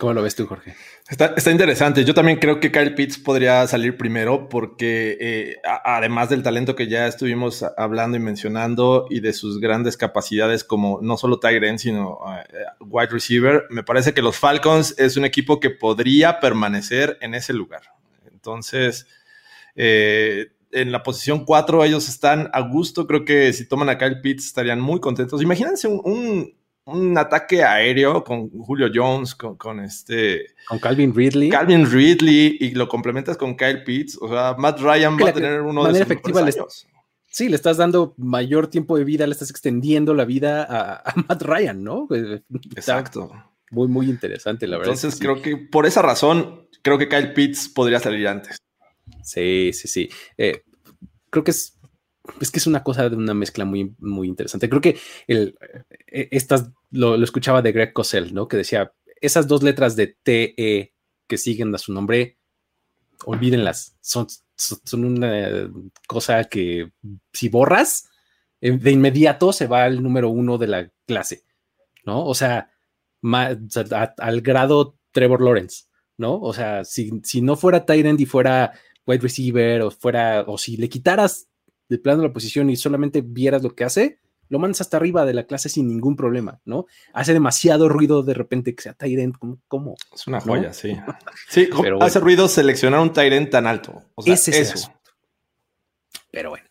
¿Cómo lo ves tú, Jorge? Está, interesante. Yo también creo que Kyle Pitts podría salir primero porque eh, además del talento que ya estuvimos hablando y mencionando y de sus grandes capacidades como no solo tight end, sino eh, wide receiver, me parece que los Falcons es un equipo que podría permanecer en ese lugar. Entonces, eh, en la posición 4 ellos están a gusto. Creo que si toman a Kyle Pitts estarían muy contentos. Imagínense un un ataque aéreo con Julio Jones, con, este. Con Calvin Ridley. Calvin Ridley y lo complementas con Kyle Pitts. O sea, Matt Ryan va a tener uno de sus efectiva años. Sí, le estás dando mayor tiempo de vida, le estás extendiendo la vida a, Matt Ryan, ¿no? Exacto. Muy, muy interesante, la verdad. Entonces, creo que por esa razón, creo que Kyle Pitts podría salir antes. Sí, sí, sí. Eh, creo que es es que es una cosa de una mezcla muy, muy interesante. Creo que el, eh, estas, lo, escuchaba de Greg Cosell, ¿no? Que decía, esas dos letras de TE que siguen a su nombre, olvídenlas, son, son una cosa que si borras, eh, de inmediato se va al número uno de la clase, ¿no? O sea, al grado Trevor Lawrence, ¿no? O sea, si, si no fuera Tyrant y fuera wide receiver o fuera, o si le quitaras de plano la posición y solamente vieras lo que hace, lo mandas hasta arriba de la clase sin ningún problema, ¿no? Hace demasiado ruido de repente que sea Tyrant, ¿cómo? Es una joya, sí. Sí, Pero hace ruido seleccionar un Tyrant tan alto. O sea, ese es eso. Pero bueno.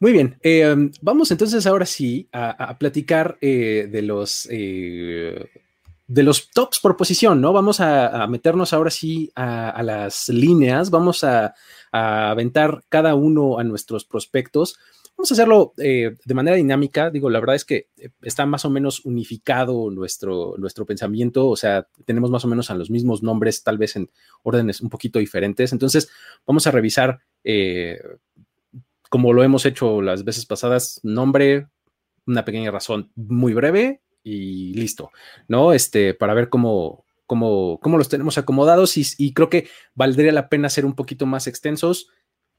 Muy bien, em, vamos entonces ahora sí a, platicar eh, de los eh, de los tops por posición, ¿no? Vamos a, meternos ahora sí a, las líneas, vamos a, aventar cada uno a nuestros prospectos. Vamos a hacerlo eh, de manera dinámica. Digo, la verdad es que eh, está más o menos unificado nuestro, nuestro pensamiento, o sea, tenemos más o menos a los mismos nombres, tal vez en órdenes un poquito diferentes. Entonces, vamos a revisar, eh, como lo hemos hecho las veces pasadas, nombre, una pequeña razón muy breve y listo, ¿no? Este, para ver cómo, cómo, cómo los tenemos acomodados y, creo que valdría la pena ser un poquito más extensos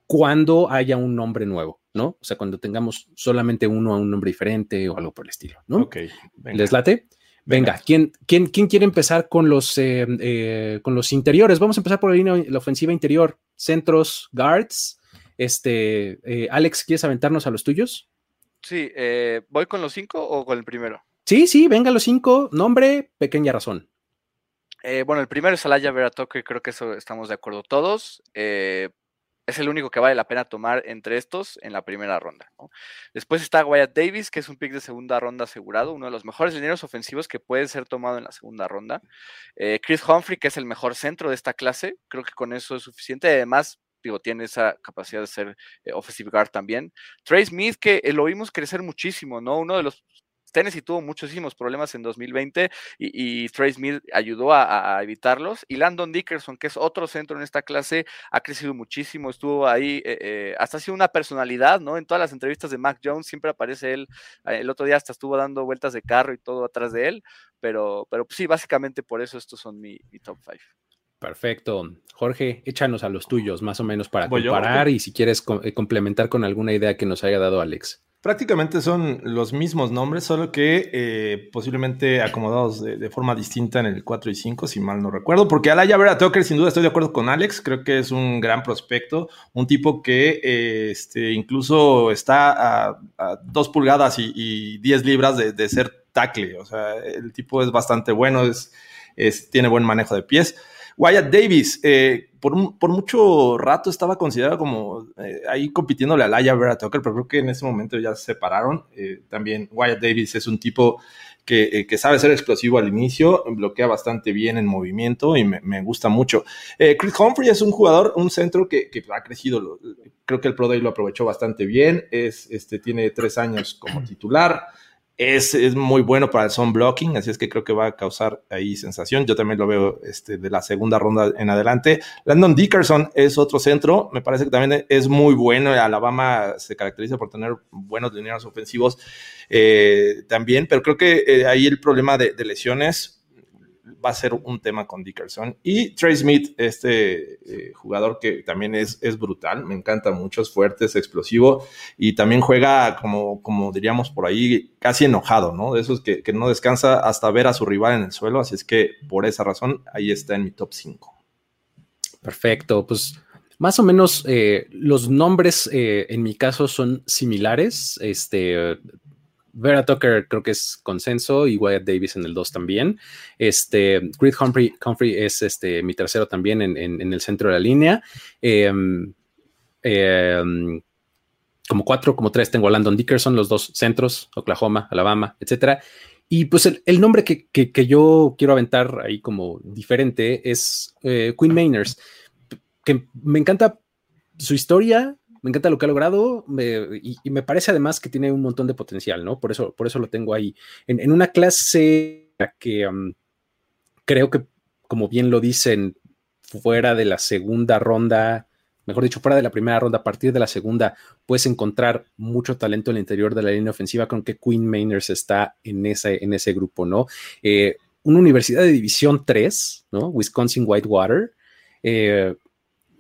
cuando haya un nombre nuevo, ¿no? O sea, cuando tengamos solamente uno a un nombre diferente o algo por el estilo, ¿no? Ok. ¿Les late? Venga, ¿quién, quién, quién quiere empezar con los, eh, eh, con los interiores? Vamos a empezar por la línea, la ofensiva interior, centros, guards. Este, eh, Alex, ¿quieres aventarnos a los tuyos? Sí, ¿voy con los cinco o con el primero? Sí, sí, venga los cinco. Nombre, pequeña razón. Bueno, el primero es Alaya Vera creo que eso estamos de acuerdo todos es el único que vale la pena tomar entre estos en la primera ronda. Después está Wyatt Davis, que es un pick de segunda ronda asegurado, uno de los mejores lineros ofensivos que puede ser tomado en la segunda ronda. Eh, Chris Humphrey, que es el mejor centro de esta clase, creo que con eso es suficiente. Además, digo, tiene esa capacidad de ser eh, offensive guard también. Trey Smith, que eh, lo vimos crecer muchísimo, ¿no? Uno de los Tennessee tuvo muchísimos problemas en 2020 y, y Trey Smith ayudó a, evitarlos. Y Landon Dickerson, que es otro centro en esta clase, ha crecido muchísimo, estuvo ahí, eh, eh, hasta ha sido una personalidad, ¿no? En todas las entrevistas de Mac Jones siempre aparece él. Eh, el otro día hasta estuvo dando vueltas de carro y todo atrás de él. Pero, pero sí, básicamente por eso estos son mi, top five. Perfecto. Jorge, échanos a los tuyos, más o menos, para comparar y si quieres complementar con alguna idea que nos haya dado Alex. Prácticamente son los mismos nombres, solo que eh, posiblemente acomodados de, forma distinta en el 4 y 5, si mal no recuerdo. Porque Alaya Vera Tucker, sin duda estoy de acuerdo con Alex, creo que es un gran prospecto, un tipo que eh, este, incluso está a, dos pulgadas y, 10 libras de, ser tackle. O sea, el tipo es bastante bueno, es, tiene buen manejo de pies. Wyatt Davis, eh, por, mucho rato estaba considerado como eh, ahí compitiéndole a Laia Vera Tucker, pero creo que en ese momento ya se separaron. Eh, también Wyatt Davis es un tipo que, sabe ser explosivo al inicio, bloquea bastante bien en movimiento y me, gusta mucho. Chris Humphrey es un jugador, un centro que, ha crecido, creo que el Pro Day lo aprovechó bastante bien, es, este, tiene tres años como titular. Es, muy bueno para el zone blocking, así es que creo que va a causar ahí sensación. Yo también lo veo este, de la segunda ronda en adelante. Landon Dickerson es otro centro, me parece que también es muy bueno. Alabama se caracteriza por tener buenos lineros ofensivos eh, también, pero creo que eh, ahí el problema de lesiones va a ser un tema con Dickerson. Y Trey Smith, este eh, jugador que también es, es brutal, me encanta mucho, es fuerte, es explosivo y también juega como, como diríamos por ahí, casi enojado, ¿no? De esos que, que no descansa hasta ver a su rival en el suelo, así es que por esa razón ahí está en mi top 5. Perfecto, pues más o menos eh, los nombres eh, en mi caso son similares. Este, Vera Tucker creo que es consenso y Wyatt Davis en el 2 también. Este, Creed Humphrey, Humphrey es este, mi tercero también en, el centro de la línea. Em, em, como cuatro, como tres tengo a Landon Dickerson, los dos centros, Oklahoma, Alabama, etcétera. Y pues el, nombre que, yo quiero aventar ahí como diferente es eh, Queen Mainers, que me encanta su historia, me encanta lo que ha logrado y, me parece además que tiene un montón de potencial, ¿no? Por eso, por eso lo tengo ahí. En, una clase que creo que, como bien lo dicen, fuera de la segunda ronda, mejor dicho, fuera de la primera ronda, a partir de la segunda, puedes encontrar mucho talento en el interior de la línea ofensiva, con que Queen Mainers está en ese, en ese grupo, ¿no? Eh, una universidad de División 3, ¿no? Wisconsin Whitewater. Eh,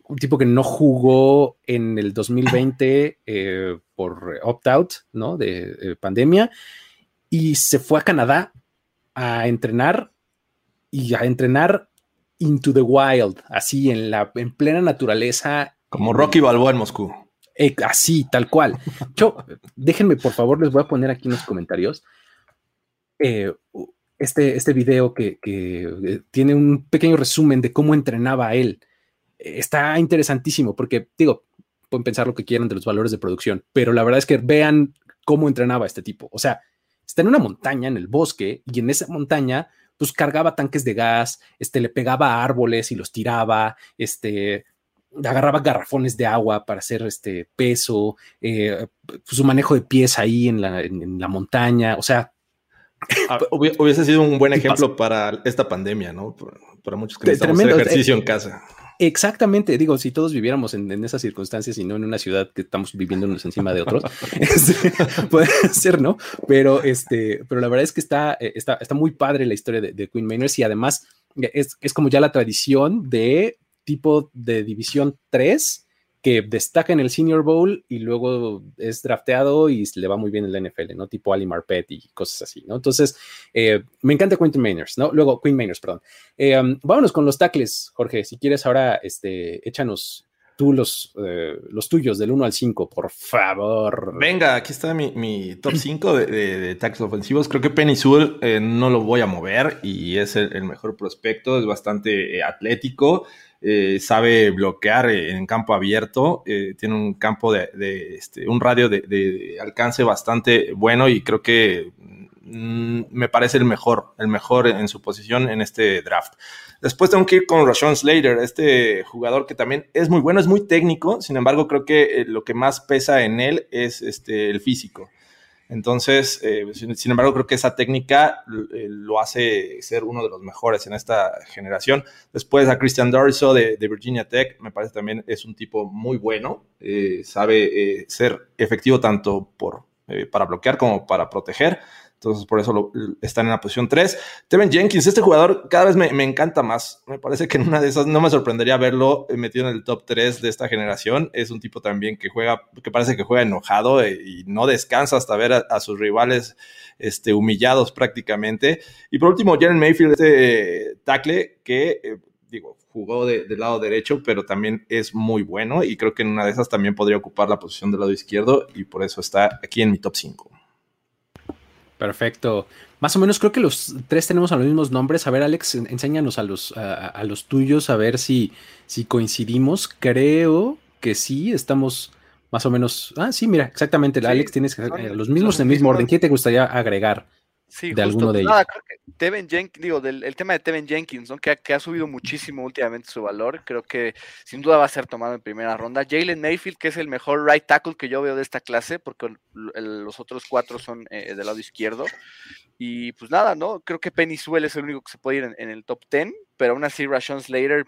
un tipo que no jugó en el 2020 eh, por opt-out, ¿no? De, eh, pandemia, y se fue a Canadá a entrenar y a entrenar into the wild, así en la en plena naturaleza. Como Rocky Balboa en Moscú. Eh, así, tal cual. Yo, déjenme, por favor, les voy a poner aquí en los comentarios este, este video que, que tiene un pequeño resumen de cómo entrenaba él está interesantísimo porque, digo, pueden pensar lo que quieran de los valores de producción, pero la verdad es que vean cómo entrenaba este tipo. O sea, está en una montaña, en el bosque, y en esa montaña, pues cargaba tanques de gas, este, le pegaba a árboles y los tiraba, este, agarraba garrafones de agua para hacer este peso, eh, su manejo de pies ahí en la, en, la montaña, o sea. Ah, hubiese sido un buen ejemplo para esta pandemia, ¿no? Para muchos que necesitamos hacer ejercicio en casa. Exactamente, digo, si todos viviéramos en, esas circunstancias y no en una ciudad que estamos viviéndonos encima de otros, este, puede ser, ¿no? Pero, este, pero la verdad es que está, eh, está, está muy padre la historia de, Queen Mainers y además es, es, como ya la tradición de tipo de división 3 que destaca en el Senior Bowl y luego es drafteado y le va muy bien en la NFL, ¿no? Tipo Ali Marpet y cosas así, ¿no? Entonces, eh, me encanta Quentin Mainers, ¿no? Luego, Queen Mainers, perdón. Eh, um, vámonos con los tackles, Jorge. Si quieres, ahora este, échanos tú los, eh, los tuyos del 1 al 5, por favor. Venga, aquí está mi, top 5 de, de, tackles ofensivos. Creo que Penny Sewell no lo voy a mover y es el, mejor prospecto, es bastante atlético. Eh, sabe bloquear en campo abierto, eh, tiene un campo de, este, un radio de, alcance bastante bueno y creo que mm, me parece el mejor, el mejor en su posición en este draft. Después tengo que ir con Rashawn Slater, este jugador que también es muy bueno, es muy técnico, sin embargo creo que eh, lo que más pesa en él es este, el físico. Entonces, eh, sin, embargo, creo que esa técnica eh, lo hace ser uno de los mejores en esta generación. Después a Christian Dorso de, Virginia Tech, me parece también es un tipo muy bueno, sabe ser efectivo tanto por, para bloquear como para proteger. Entonces, por eso lo, están en la posición 3. Tevin Jenkins, este jugador cada vez me, encanta más. Me parece que en una de esas no me sorprendería verlo metido en el top 3 de esta generación. Es un tipo también que juega, que parece que juega enojado e, y no descansa hasta ver a, sus rivales este, humillados prácticamente. Y por último, Jalen Mayfield, este tackle que, eh, digo, jugó del lado derecho, pero también es muy bueno y creo que en una de esas también podría ocupar la posición del lado izquierdo y por eso está aquí en mi top 5. Perfecto. Más o menos creo que los tres tenemos a los mismos nombres. A ver, Alex, enséñanos a los, a, los tuyos, a ver si, si coincidimos. Creo que sí, estamos más o menos. Ah, sí, mira, exactamente. Alex tienes eh, los mismos en el mismo orden. ¿Qué te gustaría agregar? Sí, de alguno de ellos. creo que Tevin Jenkins, digo, del, el tema de Tevin Jenkins, ¿no? que, ha, subido muchísimo últimamente su valor, creo que sin duda va a ser tomado en primera ronda. Jalen Mayfield, que es el mejor right tackle que yo veo de esta clase, porque los otros cuatro son eh, del lado izquierdo. Y pues nada, ¿no? Creo que Penny Sewell es el único que se puede ir en, en el top 10, pero aún así Rashon Slater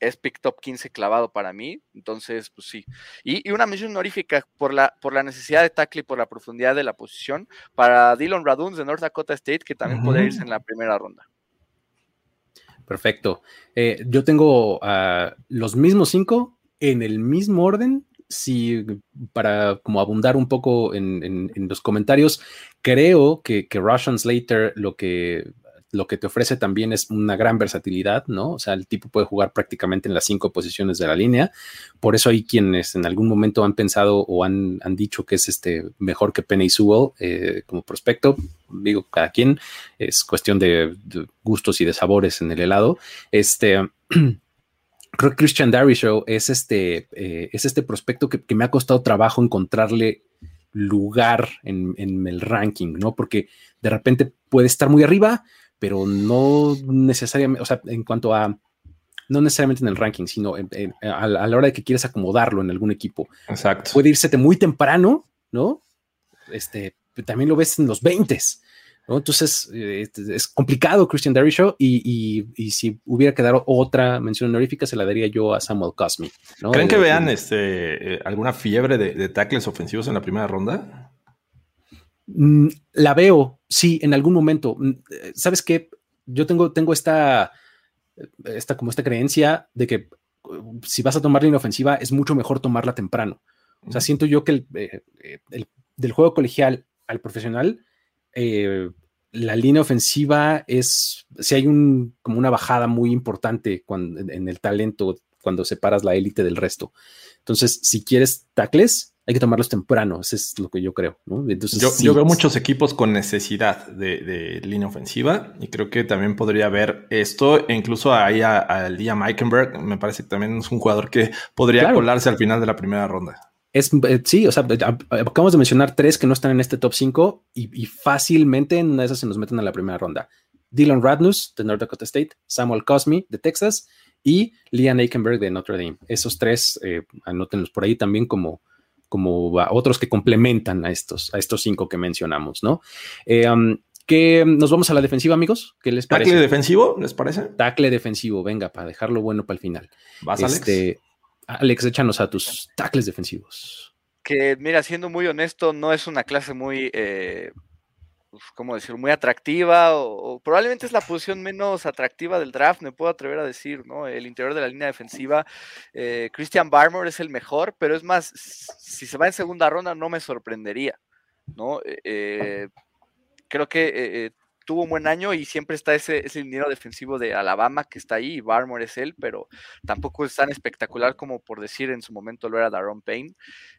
es pick top 15 clavado para mí. Entonces, pues sí. Y, una mención honorífica por la, por la necesidad de tackle y por la profundidad de la posición para Dylan Raduns de North Dakota State, que también puede irse en la primera ronda. Perfecto. Eh, yo tengo los mismos cinco en el mismo orden. Si para como abundar un poco en, los comentarios, creo que, que Russian Slater lo que lo que te ofrece también es una gran versatilidad, ¿no? O sea, el tipo puede jugar prácticamente en las cinco posiciones de la línea. Por eso hay quienes en algún momento han pensado o han, dicho que es este mejor que Penny Sewell eh, como prospecto. Digo, cada quien es cuestión de, gustos y de sabores en el helado. Este. Creo que Christian Show es este, eh, es este prospecto que, me ha costado trabajo encontrarle lugar en, el ranking, ¿no? Porque de repente puede estar muy arriba, pero no necesariamente, o sea, en cuanto a, no necesariamente en el ranking, sino a, la hora de que quieres acomodarlo en algún equipo. Exacto. Puede irse muy temprano, ¿no? Este, también lo ves en los 20 ¿no? Entonces eh, es complicado Christian Derry Show y, y, si hubiera quedado otra mención honorífica se la daría yo a Samuel Cosme. ¿no? ¿Creen que vean este, eh, alguna fiebre de, de tackles ofensivos en la primera ronda? Mm, la veo, sí, en algún momento. Mm, eh, ¿Sabes qué? Yo tengo, tengo esta, esta, como esta creencia de que uh, si vas a tomar línea ofensiva es mucho mejor tomarla temprano. O sea, siento yo que eh, el, del juego colegial al profesional, eh, la línea ofensiva es, si hay un, como una bajada muy importante cuando, en el talento cuando separas la élite del resto. Entonces, si quieres tacles, hay que tomarlos temprano, eso es lo que yo creo. Entonces, yo, veo muchos equipos con necesidad de, línea ofensiva y creo que también podría haber esto, e incluso ahí al día Meikenberg, me parece que también es un jugador que podría colarse al final de la primera ronda. Es, eh, sí, o sea, acabamos de mencionar tres que no están en este top 5 y, fácilmente en una de esas se nos meten a la primera ronda. Dylan Radnus de North Dakota State, Samuel Cosme de Texas y Liam Aikenberg de Notre Dame. Esos tres, eh, anótenlos por ahí también como, como otros que complementan a estos, a estos cinco que mencionamos, ¿no? Eh, um, que nos vamos a la defensiva, amigos. ¿Qué les parece? ¿Tacle defensivo? ¿Les parece? Tacle defensivo, venga, para dejarlo bueno para el final. ¿Vas, este, Alex? Alex, échanos a tus tacles defensivos. Que, mira, siendo muy honesto, no es una clase muy eh, ¿cómo decirlo? Muy atractiva o, probablemente es la posición menos atractiva del draft, me puedo atrever a decir, ¿no? El interior de la línea defensiva, eh, Christian Barmore es el mejor, pero es más, si se va en segunda ronda no me sorprendería, ¿no? Eh, eh, creo que tuvo un buen año y siempre está ese, ese liniero defensivo de Alabama que está ahí, y Barmore es él, pero tampoco es tan espectacular como por decir en su momento lo era Daron Payne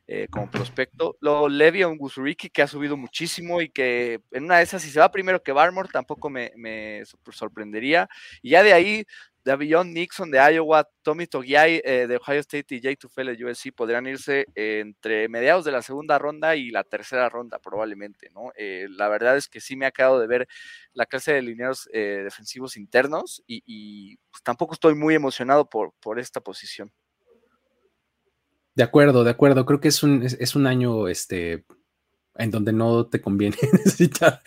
eh, como prospecto. Luego Levi Ungusuriki que ha subido muchísimo y que en una de esas, si se va primero que Barmore, tampoco me, me sorprendería. Y ya de ahí Davion Nixon de Iowa, Tommy Togiai eh, de Ohio State y Jay Tufel de USC podrían irse entre mediados de la segunda ronda y la tercera ronda probablemente, ¿no? Eh, la verdad es que sí me ha quedado de ver la clase de lineados eh, defensivos internos y, pues, tampoco estoy muy emocionado por, por esta posición. De acuerdo, de acuerdo. Creo que es un, es un año este, en donde no te conviene necesitar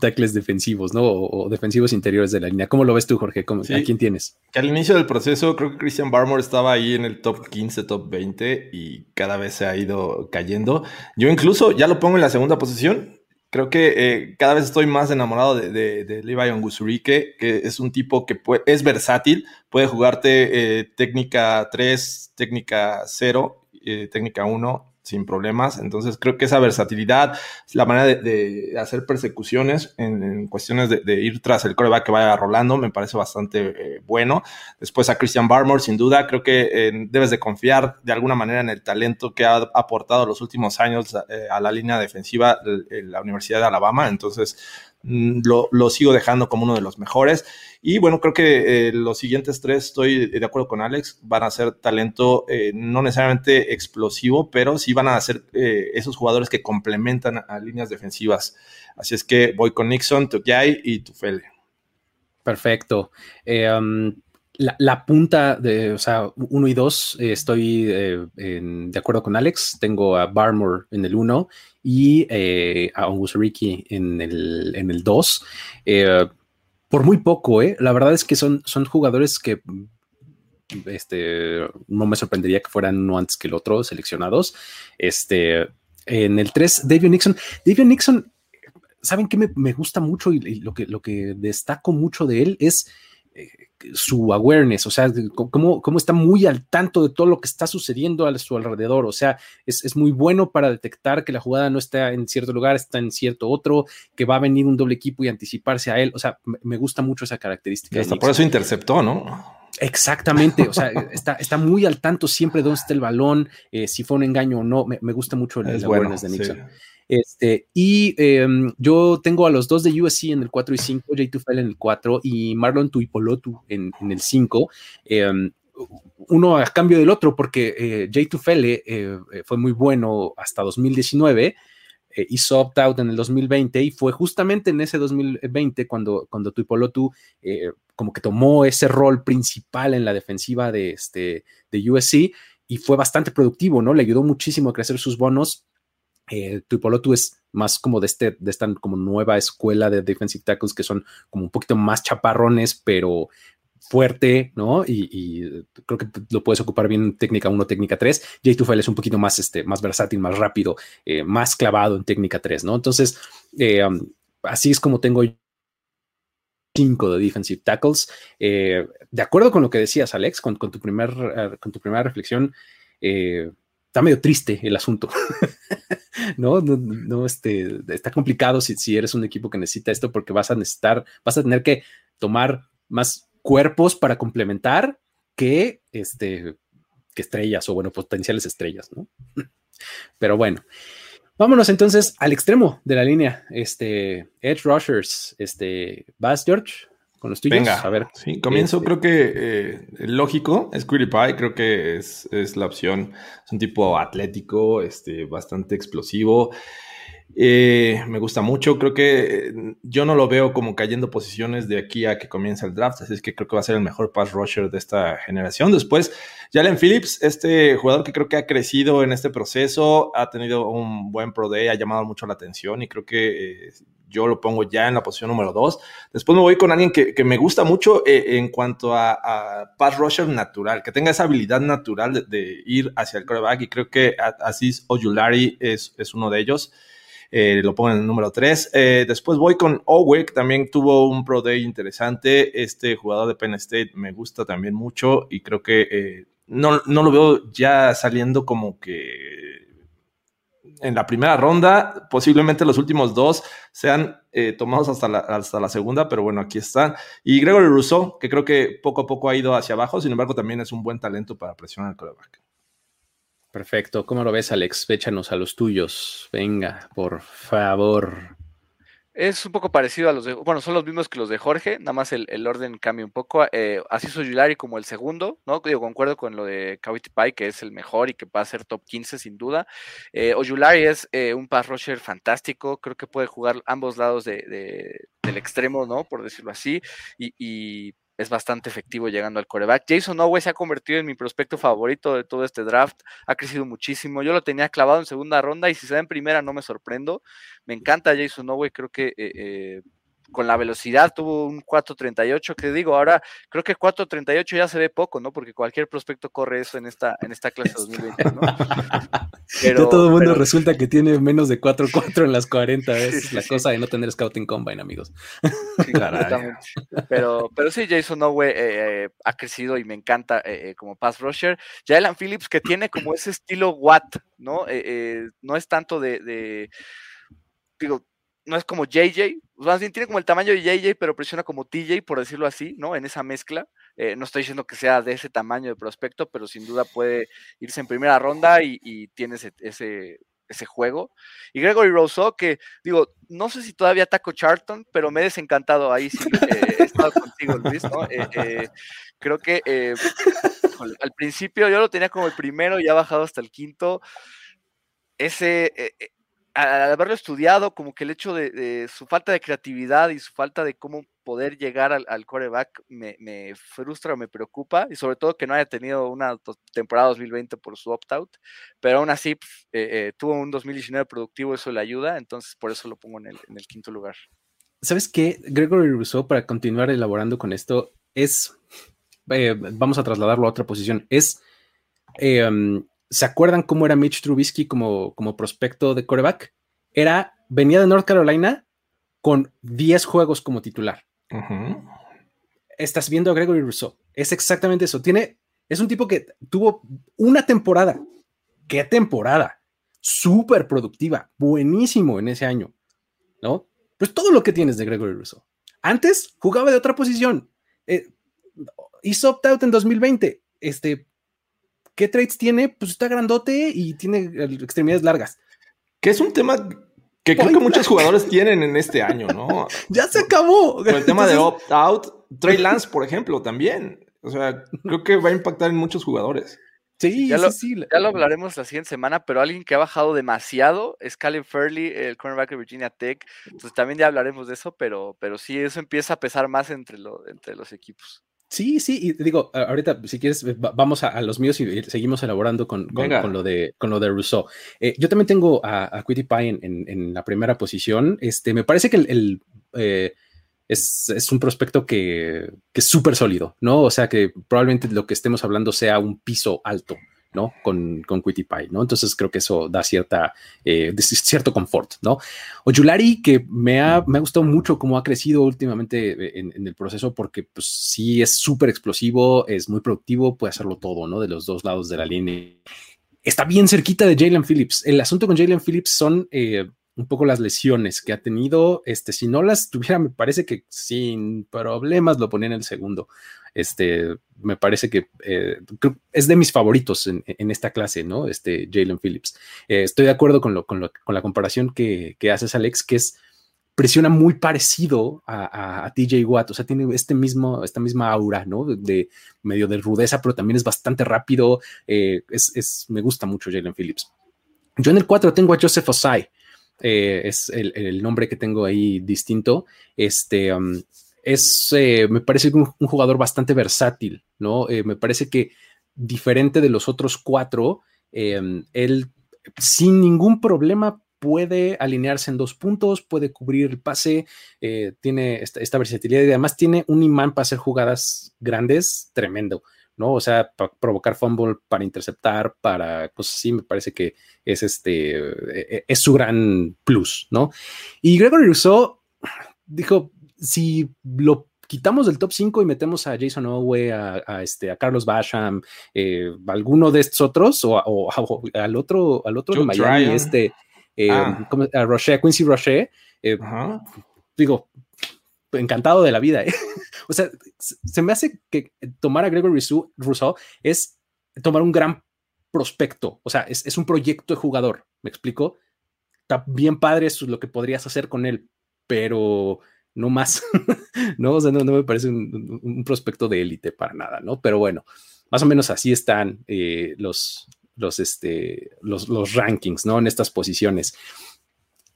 tackles defensivos, ¿no? O, defensivos interiores de la línea. ¿Cómo lo ves tú, Jorge? ¿A quién tienes? Que al inicio del proceso creo que Christian Barmore estaba ahí en el top 15, top 20 y cada vez se ha ido cayendo. Yo incluso ya lo pongo en la segunda posición. Creo que eh, cada vez estoy más enamorado de, de, de Levi Ongusurike, que es un tipo que es versátil, puede jugarte eh, técnica 3, técnica 0, eh, técnica 1 sin problemas. Entonces creo que esa versatilidad, la manera de, hacer persecuciones en, cuestiones de, ir tras el coreback que vaya rolando, me parece bastante eh, bueno. Después a Christian Barmore, sin duda, creo que eh, debes de confiar de alguna manera en el talento que ha aportado los últimos años eh, a la línea defensiva de la Universidad de Alabama. Entonces lo, lo sigo dejando como uno de los mejores. Y bueno, creo que eh, los siguientes tres, estoy de acuerdo con Alex, van a ser talento eh, no necesariamente explosivo, pero sí van a ser eh, esos jugadores que complementan a líneas defensivas. Así es que voy con Nixon, Tukiai y Tufele. Perfecto. Um, la, punta de, o sea, uno y dos, estoy de acuerdo con Alex. Tengo a Barmore en el uno y a Ongusariki en el, en el dos por muy poco, ¿eh? La verdad es que son, son jugadores que este, no me sorprendería que fueran uno antes que el otro seleccionados. Este, en el 3, David Nixon. David Nixon, ¿saben qué me, gusta mucho y, lo, que, lo que destaco mucho de él es su awareness, o sea, cómo, cómo, está muy al tanto de todo lo que está sucediendo a su alrededor, o sea, es, muy bueno para detectar que la jugada no está en cierto lugar, está en cierto otro, que va a venir un doble equipo y anticiparse a él, o sea, me, gusta mucho esa característica. hasta por eso interceptó, ¿no? Exactamente, o sea, está, está muy al tanto siempre de dónde está el balón, eh, si fue un engaño o no, me, gusta mucho el, awareness de Nixon. Este, y em, yo tengo a los dos de USC en el 4 y 5, J. Tufel en el 4 y Marlon Tuipolotu en, el 5. Em, uno a cambio del otro, porque eh, J. Tufele eh, fue muy bueno hasta 2019 eh, hizo opt-out en el 2020 y fue justamente en ese 2020 cuando, cuando Tuipolotu eh, como que tomó ese rol principal en la defensiva de, este, de USC y fue bastante productivo, ¿no? Le ayudó muchísimo a crecer sus bonos eh, Tuipolotu es más como de, este, de esta como nueva escuela de defensive tackles que son como un poquito más chaparrones, pero fuerte, ¿no? Y, creo que lo puedes ocupar bien en técnica 1, técnica 3. Jay Tufel es un poquito más, este, más versátil, más rápido, eh, más clavado en técnica 3, ¿no? Entonces, eh, um, así es como tengo cinco de defensive tackles. Eh, de acuerdo con lo que decías, Alex, con, tu, primer, con tu primera reflexión, está medio triste el asunto. ¿no? No, este, está complicado si, si, eres un equipo que necesita esto porque vas a necesitar, vas a tener que tomar más cuerpos para complementar que, este, que estrellas o, bueno, potenciales estrellas, ¿no? Pero bueno, vámonos entonces al extremo de la línea, este, Edge Rushers, este, Bass George, con los tuyos. Venga, a ver. Sí, comienzo, este creo que eh, lógico es Pie, creo que es, es, la opción. Es un tipo atlético, este, bastante explosivo. Eh, me gusta mucho, creo que eh, yo no lo veo como cayendo posiciones de aquí a que comience el draft, así es que creo que va a ser el mejor pass rusher de esta generación. Después, Jalen Phillips, este jugador que creo que ha crecido en este proceso, ha tenido un buen pro day, ha llamado mucho la atención y creo que yo lo pongo ya en la posición número dos. Después me voy con alguien que, me gusta mucho eh, en cuanto a, pass rusher natural, que tenga esa habilidad natural de, ir hacia el quarterback y creo que Aziz Oyulari es, es uno de ellos. eh, lo pongo en el número 3. Eh, después voy con Owe, que también tuvo un Pro Day interesante. Este jugador de Penn State me gusta también mucho y creo que no, no lo veo ya saliendo como que en la primera ronda. Posiblemente los últimos dos sean eh, tomados hasta la, hasta la segunda, pero bueno, aquí están. Y Gregory Rousseau, que creo que poco a poco ha ido hacia abajo, sin embargo, también es un buen talento para presionar al coreback. Perfecto. ¿Cómo lo ves, Alex? Échanos a los tuyos. Venga, por favor. Es un poco parecido a los de, bueno, son los mismos que los de Jorge, nada más el, orden cambia un poco. Eh, así Yulari como el segundo, ¿no? Yo concuerdo con lo de Cavity Pie, que es el mejor y que va a ser top 15 sin duda. Eh, es eh, un pass rusher fantástico, creo que puede jugar ambos lados de, del extremo, ¿no? Por decirlo así, y, y es bastante efectivo llegando al coreback. Jason Owe se ha convertido en mi prospecto favorito de todo este draft, ha crecido muchísimo. Yo lo tenía clavado en segunda ronda y si se da en primera no me sorprendo. Me encanta Jason Owe, creo que eh, eh, con la velocidad tuvo un 4.38, que digo, ahora creo que 4.38 ya se ve poco, ¿no? Porque cualquier prospecto corre eso en esta, en esta clase 2020, ¿no? Pero, todo el mundo resulta que tiene menos de 4.4 en las 40, es la cosa de no tener Scouting Combine, amigos. Pero, pero sí, Jason Owe eh, eh, ha crecido y me encanta eh, como pass rusher. Jalen Phillips, que tiene como ese estilo Watt, ¿no? no es tanto de, de digo, no es como JJ, bien tiene como el tamaño de JJ, pero presiona como TJ, por decirlo así, ¿no? En esa mezcla. Eh, no estoy diciendo que sea de ese tamaño de prospecto, pero sin duda puede irse en primera ronda y, tiene ese, ese, juego. Y Gregory Rousseau, que digo, no sé si todavía ataco Charlton, pero me he desencantado ahí, sí, eh, he estado contigo, Luis, ¿no? Eh, creo que al principio yo lo tenía como el primero y ha bajado hasta el quinto. Ese al haberlo estudiado, como que el hecho de, su falta de creatividad y su falta de cómo poder llegar al, coreback me, frustra o me preocupa, y sobre todo que no haya tenido una temporada 2020 por su opt-out, pero aún así pues, eh, eh, tuvo un 2019 productivo, eso le ayuda, entonces por eso lo pongo en el, quinto lugar. ¿Sabes qué? Gregory Rousseau, para continuar elaborando con esto, es, eh, vamos a trasladarlo a otra posición, es... Um, ¿Se acuerdan cómo era Mitch Trubisky como, como prospecto de coreback? Era, venía de North Carolina con 10 juegos como titular. Estás viendo a Gregory Rousseau. Es exactamente eso. Tiene, es un tipo que tuvo una temporada. ¿Qué temporada? Súper productiva, buenísimo en ese año, ¿no? Pues todo lo que tienes de Gregory Rousseau. Antes jugaba de otra posición. Eh, hizo opt-out en 2020. Este, ¿Qué traits tiene? Pues está grandote y tiene extremidades largas. Que es un tema que creo que muchos jugadores tienen en este año, ¿no? ya se acabó. Con el tema de opt-out, Trey Lance, por ejemplo, también. O sea, creo que va a impactar en muchos jugadores. Sí, ya, lo, sí, ya lo hablaremos la siguiente semana, pero alguien que ha bajado demasiado es Caleb Fairley, el cornerback de Virginia Tech. Entonces también ya hablaremos de eso, pero, pero sí, eso empieza a pesar más entre, entre los equipos. Sí, sí, y digo, ahorita si quieres vamos a, los míos y seguimos elaborando con, con, lo, de, con lo de Rousseau. Eh, yo también tengo a, a Quitty Pie en, en, la primera posición. Este, me parece que el, eh, es, es, un prospecto que, que es súper sólido, ¿no? O sea que probablemente lo que estemos hablando sea un piso alto. ¿No? Con, con Pie, ¿no? Entonces creo que eso da cierta, eh, cierto confort, ¿no? Oyulari, que me ha, me ha gustado mucho cómo ha crecido últimamente eh, en, el proceso, porque pues sí es súper explosivo, es muy productivo, puede hacerlo todo, ¿no? De los dos lados de la línea. Está bien cerquita de Jalen Phillips. El asunto con Jalen Phillips son eh, un poco las lesiones que ha tenido. Este, si no las tuviera, me parece que sin problemas lo ponía en el segundo. Este, me parece que eh, es de mis favoritos en, esta clase, ¿no? Este Jalen Phillips. Eh, estoy de acuerdo con, lo, con, la comparación que, que, haces, Alex, que es presiona muy parecido a, TJ Watt, o sea, tiene este mismo, esta misma aura, ¿no? De, medio de rudeza, pero también es bastante rápido. Eh, es, me gusta mucho Jalen Phillips. Yo en el 4 tengo a Joseph Osai, es el, nombre que tengo ahí distinto. Este, um, es, eh, me parece un, jugador bastante versátil, ¿no? Eh, me parece que diferente de los otros cuatro, em, él sin ningún problema puede alinearse en dos puntos, puede cubrir el pase, eh, tiene esta, versatilidad y además tiene un imán para hacer jugadas grandes tremendo. ¿no? O sea, para provocar fumble, para interceptar, para cosas así, me parece que es este, e, e, es su gran plus, ¿no? Y Gregory Rousseau dijo, si lo quitamos del top 5 y metemos a Jason Owe, a, este, a Carlos Basham, eh, alguno de estos otros, o, al otro, al otro de Miami, este, eh, ah. a Roche, Quincy Roche, eh, digo, encantado de la vida. ¿eh? o sea, se me hace que tomar a Gregory Rousseau es tomar un gran prospecto, o sea, es, un proyecto de jugador, ¿me explico? Está bien padre eso es lo que podrías hacer con él, pero no más, ¿no? O sea, no, me parece un, prospecto de élite para nada, ¿no? Pero bueno, más o menos así están eh, los, los, este, los, los rankings, ¿no? En estas posiciones.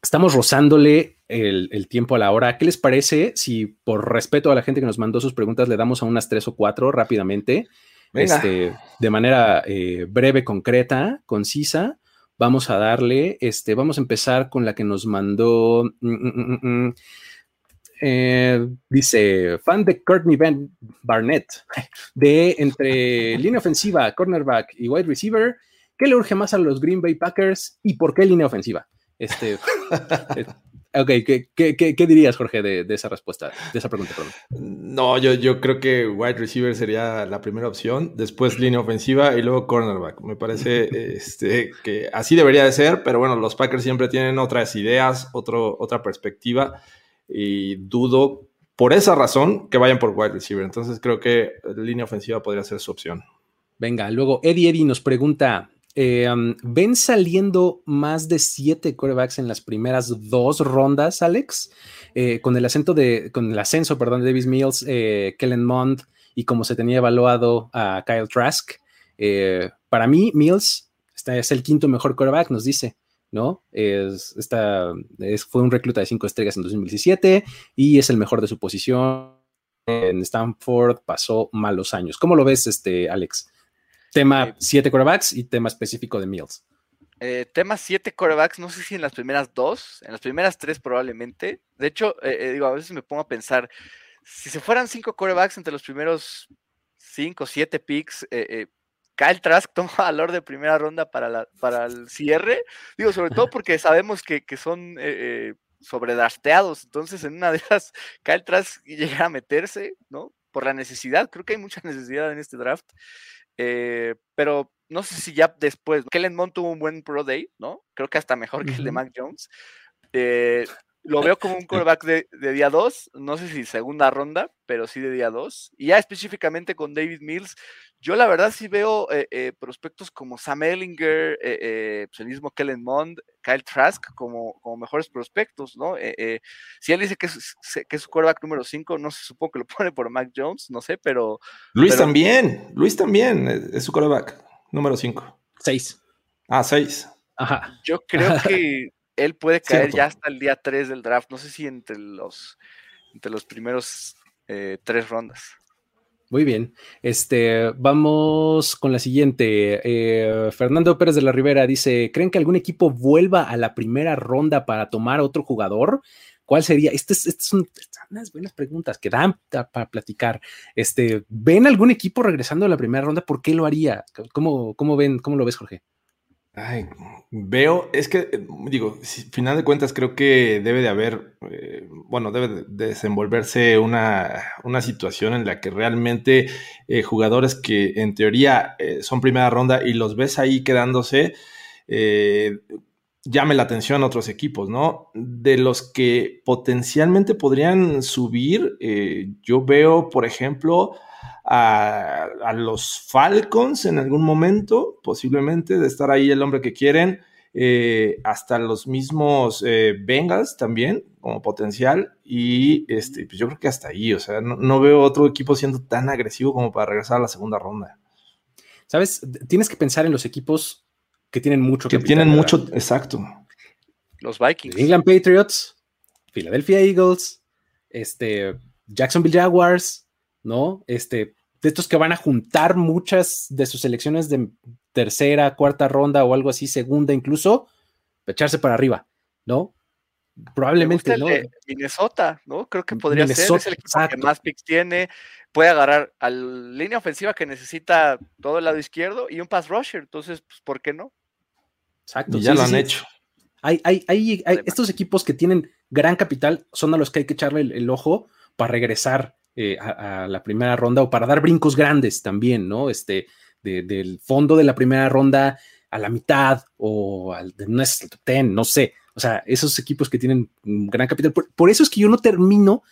Estamos rozándole el, tiempo a la hora. ¿Qué les parece si por respeto a la gente que nos mandó sus preguntas le damos a unas tres o cuatro rápidamente? Este, de manera eh, breve, concreta, concisa. Vamos a darle, este, vamos a empezar con la que nos mandó. Mm, mm, mm, eh, dice, fan de Courtney ben Barnett, de entre línea ofensiva, cornerback y wide receiver, ¿qué le urge más a los Green Bay Packers y por qué línea ofensiva? Este, eh, ok, ¿qué, dirías, Jorge, de, esa respuesta, de esa pregunta? No, yo, yo creo que wide receiver sería la primera opción, después línea ofensiva y luego cornerback. Me parece este, que así debería de ser, pero bueno, los Packers siempre tienen otras ideas, otro, otra perspectiva y dudo por esa razón que vayan por wide receiver. Entonces creo que línea ofensiva podría ser su opción. Venga, luego Eddie Eddie nos pregunta, eh, um, ¿Ven saliendo más de siete corebacks en las primeras dos rondas, Alex? Eh, con el acento de, con el ascenso, perdón, de Davis Mills, eh, Kellen Mond y como se tenía evaluado a Kyle Trask. para mí, Mills es el quinto mejor coreback, nos dice. ¿No? Es, fue un recluta de cinco estrellas en 2017 y es el mejor de su posición. En Stanford pasó malos años. ¿Cómo lo ves, este, Alex? Tema 7 quarterbacks y tema específico de Mills. Eh, tema 7 quarterbacks, no sé si en las primeras dos, en las primeras tres probablemente. De hecho, eh, eh, digo, a veces me pongo a pensar, si se fueran 5 quarterbacks entre los primeros 5 o 7 picks, Kyle Trask toma valor de primera ronda para, la, para el cierre. Digo, sobre todo porque sabemos que, que son sobredasteados. Entonces, en una de esas, Kyle Trask llega a meterse, ¿no? Por la necesidad. Creo que hay mucha necesidad en este draft. Eh, pero no sé si ya después, Kellen Mond tuvo un buen Pro Day, ¿no? Creo que hasta mejor que el de Mac Jones. Eh, lo veo como un quarterback de, día 2, no sé si segunda ronda, pero sí de día 2. Y ya específicamente con David Mills, yo la verdad sí veo eh, eh, prospectos como Sam Ellinger, eh, pues, el mismo Kellen Mond, Kyle Trask como, como mejores prospectos, ¿no? si él dice que es, que es su quarterback número 5, no se supongo que lo pone por Mac Jones, no sé, pero... Luis también, Luis también es su quarterback número 5. 6. Ah, 6. Ajá. Yo creo que él puede caer ya hasta el día 3 del draft. No sé si entre los, entre los primeros eh, tres rondas. Muy bien. Este, vamos con la siguiente. Eh, Fernando Pérez de la Rivera dice: ¿Creen que algún equipo vuelva a la primera ronda para tomar otro jugador? ¿Cuál sería? Estas este son unas buenas preguntas que dan para platicar. Este, ¿Ven algún equipo regresando a la primera ronda? ¿Por qué lo haría? ¿Cómo, cómo ven? ¿Cómo lo ves, Jorge? Ay, veo, es que, eh, digo, final de cuentas creo que debe de haber, eh, bueno, debe de desenvolverse una, situación en la que realmente eh, jugadores que en teoría son primera ronda y los ves ahí quedándose, llame la atención a otros equipos, ¿no? De los que potencialmente podrían subir, yo veo, por ejemplo, a, los Falcons en algún momento, posiblemente, de estar ahí el hombre que quieren, eh, hasta los mismos eh, Bengals también como potencial y este, pues yo creo que hasta ahí, o sea, no, veo otro equipo siendo tan agresivo como para regresar a la segunda ronda. Sabes, tienes que pensar en los equipos que tienen mucho que tienen mucho, exacto. Los Vikings. England Patriots, Philadelphia Eagles, este, Jacksonville Jaguars, ¿no? Este, de estos que van a juntar muchas de sus selecciones de tercera, cuarta ronda o algo así, segunda incluso, echarse para arriba, ¿no? probablemente no. Minnesota, ¿no? Creo que podría ser. Es el equipo que más picks tiene. Puede agarrar a la línea ofensiva que necesita todo el lado izquierdo y un pass rusher. Entonces, pues, ¿por qué no? Exacto. ya lo han hecho. Hay, hay, hay, estos equipos que tienen gran capital son a los que hay que echarle el, ojo para regresar eh, a, la primera ronda o para dar brincos grandes también, ¿no? Este, del fondo de la primera ronda a la mitad o al de nuestro top ten, no sé. O sea, esos equipos que tienen gran capital. Por, eso es que yo no termino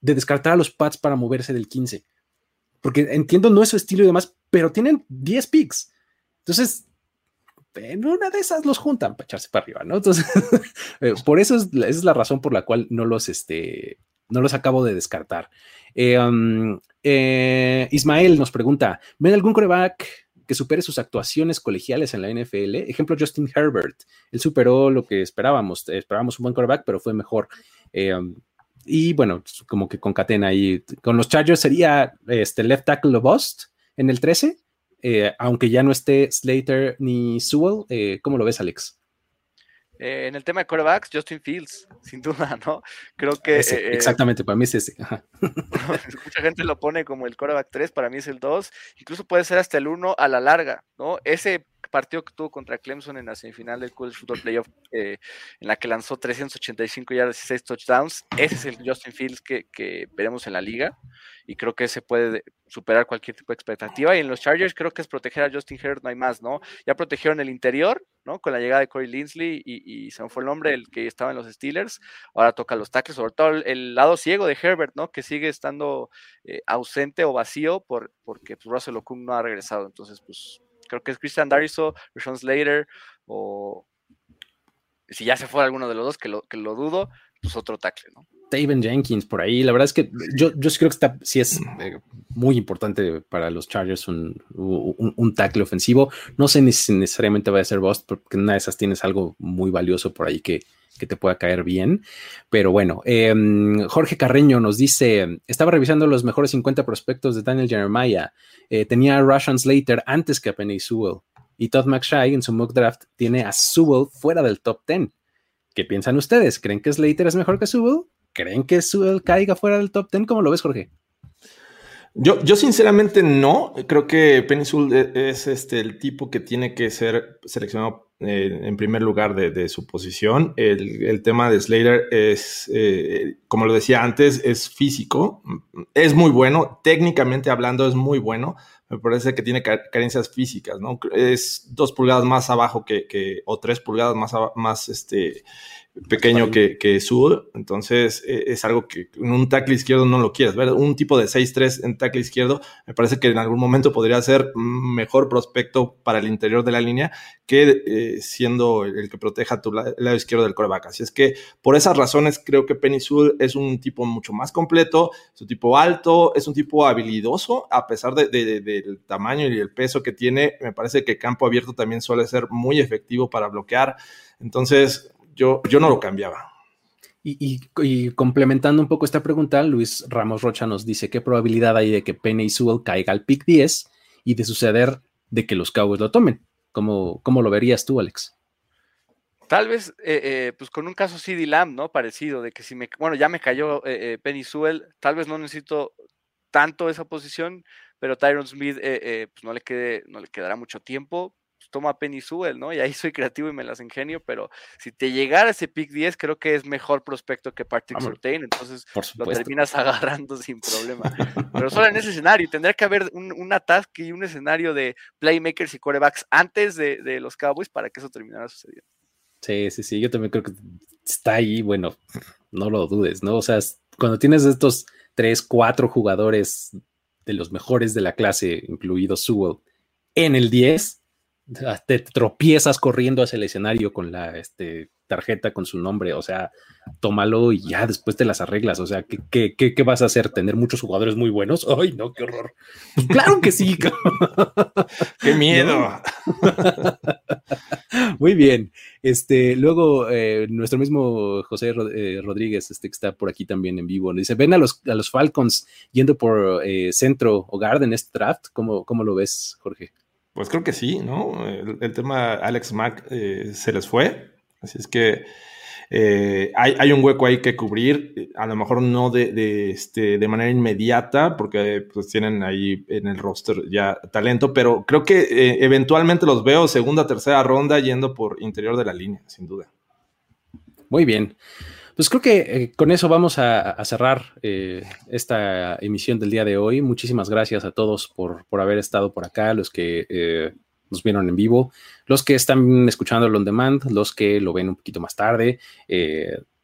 de descartar a los Pats para moverse del 15. Porque entiendo no es su estilo y demás, pero tienen 10 picks. Entonces, en una de esas los juntan para echarse para arriba, ¿no? Entonces, eh, por eso es, esa es la razón por la cual no los, este, no los acabo de descartar. Eh, um, eh, Ismael nos pregunta: ¿ven algún coreback que supere sus actuaciones colegiales en la NFL. Ejemplo, Justin Herbert. Él superó lo que esperábamos. Esperábamos un buen quarterback, pero fue mejor. Eh, y bueno, como que concatena ahí. Con los Chargers sería este left tackle bust en el 13, eh, aunque ya no esté Slater ni Sewell. ¿Cómo lo ves, Alex? En el tema de quarterbacks, Justin Fields, sin duda, ¿no? Creo que... exactamente, para mí es ese. mucha gente lo pone como el quarterback 3, para mí es el 2, incluso puede ser hasta el 1 a la larga, ¿no? Ese partido que tuvo contra Clemson en la semifinal del College Football Playoff, eh, en la que lanzó 385 yardas y 6 touchdowns, ese es el Justin Fields que, veremos en la liga y creo que se puede superar cualquier tipo de expectativa. Y en los Chargers creo que es proteger a Justin Herbert, no hay más, ¿no? Ya protegieron el interior, ¿no? Con la llegada de Corey Linsley y, se me fue el nombre, el que estaba en los Steelers. Ahora toca los tackles, sobre todo el, lado ciego de Herbert, ¿no? Que sigue estando eh, ausente o vacío por, porque pues, Russell Okung no ha regresado. Entonces, pues creo que es Christian Dariso, Sean Slater o si ya se fue alguno de los dos, que lo, que lo dudo, pues otro tackle, ¿no? Taven Jenkins por ahí. La verdad es que yo, yo creo que está, sí es eh, muy importante para los Chargers un, un, tackle ofensivo. No sé si necesariamente va a ser Bust, porque en una de esas tienes algo muy valioso por ahí que, que te pueda caer bien. Pero bueno, em, Jorge Carreño nos dice: Estaba revisando los mejores 50 prospectos de Daniel Jeremiah. Eh, tenía a Russian Slater antes que a Penny Sewell. Y Todd McShay en su mock draft tiene a Sewell fuera del top 10. ¿Qué piensan ustedes? ¿Creen que Slater es mejor que Sewell? ¿Creen que Sewell caiga fuera del top 10? ¿Cómo lo ves, Jorge? Yo, yo sinceramente no. Creo que Penny e, es este, el tipo que tiene que ser seleccionado eh, en primer lugar de, su posición. El, tema de Slater es, eh, como lo decía antes, es físico. Es muy bueno. Técnicamente hablando, es muy bueno. Me parece que tiene carencias físicas, ¿no? Es dos pulgadas más abajo que, o tres pulgadas más, más este, pequeño que, que entonces e, es algo que en un tackle izquierdo no lo quieres ver. Un tipo de 6-3 en tackle izquierdo me parece que en algún momento podría ser mejor prospecto para el interior de la línea que eh, siendo el, que proteja tu lado izquierdo del coreback. Así es que por esas razones creo que Penny Sewell es un tipo mucho más completo, es un tipo alto, es un tipo habilidoso, a pesar del tamaño y el peso que tiene, me parece que campo abierto también suele ser muy efectivo para bloquear. Entonces, yo, yo no lo cambiaba. Y, complementando un poco esta pregunta, Luis Ramos Rocha nos dice qué probabilidad hay de que Penny Sewell caiga al pick 10 y de suceder de que los Cowboys lo tomen. ¿Cómo, cómo lo verías tú, Alex? Tal vez, eh, eh, pues con un caso CD Lamb, ¿no? Parecido, de que si me, bueno, ya me cayó eh, Penny Sewell, tal vez no necesito tanto esa posición, pero Tyron Smith, pues no le quede, no le quedará mucho tiempo, toma Penny Sewell, ¿no? Y ahí soy creativo y me las ingenio, pero si te llegara ese pick 10, creo que es mejor prospecto que Patrick Surtain, entonces lo terminas agarrando sin problema. Pero solo en ese escenario, tendría que haber un, un y un escenario de playmakers y corebacks antes de, de los Cowboys para que eso terminara sucediendo. Sí, sí, sí, yo también creo que está ahí, bueno, no lo dudes, ¿no? O sea, cuando tienes estos tres, cuatro jugadores de los mejores de la clase, incluido Sewell, en el 10, te tropiezas corriendo hacia el escenario con la este, tarjeta con su nombre, o sea, tómalo y ya después te las arreglas, o sea, ¿qué, qué, vas a hacer? ¿Tener muchos jugadores muy buenos? ¡Ay, no, qué horror! Pues claro que sí. ¡Qué miedo! muy bien. Este, luego, eh, nuestro mismo José eh, Rodríguez, este que está por aquí también en vivo, dice, ven a los, a los Falcons yendo por eh, centro o guard en este draft, ¿cómo, cómo lo ves, Jorge? Pues creo que sí, ¿no? El, tema Alex Mack eh, se les fue. Así es que eh, hay, un hueco ahí que cubrir, a lo mejor no de, este, de manera inmediata, porque pues tienen ahí en el roster ya talento, pero creo que eh, eventualmente los veo segunda, tercera ronda yendo por interior de la línea, sin duda. Muy bien. Pues creo que eh, con eso vamos a, cerrar esta emisión del día de hoy. Muchísimas gracias a todos por, por haber estado por acá, los que nos vieron en vivo, los que están escuchando el on demand, los que lo ven un poquito más tarde.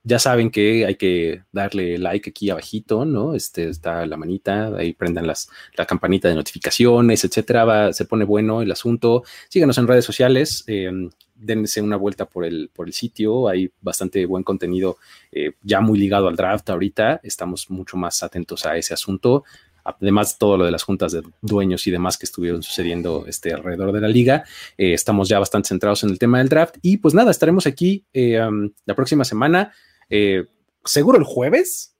Ya saben que hay que darle like aquí abajito, ¿no? Este está la manita, ahí prendan las, la campanita de notificaciones, etcétera. se pone bueno el asunto. Síganos en redes sociales, eh, dense una vuelta por el, por el sitio. Hay bastante buen contenido eh, ya muy ligado al draft ahorita. Estamos mucho más atentos a ese asunto además de todo lo de las juntas de dueños y demás que estuvieron sucediendo este, alrededor de la liga, eh, estamos ya bastante centrados en el tema del draft y pues nada, estaremos aquí eh, la próxima semana, eh, seguro el jueves,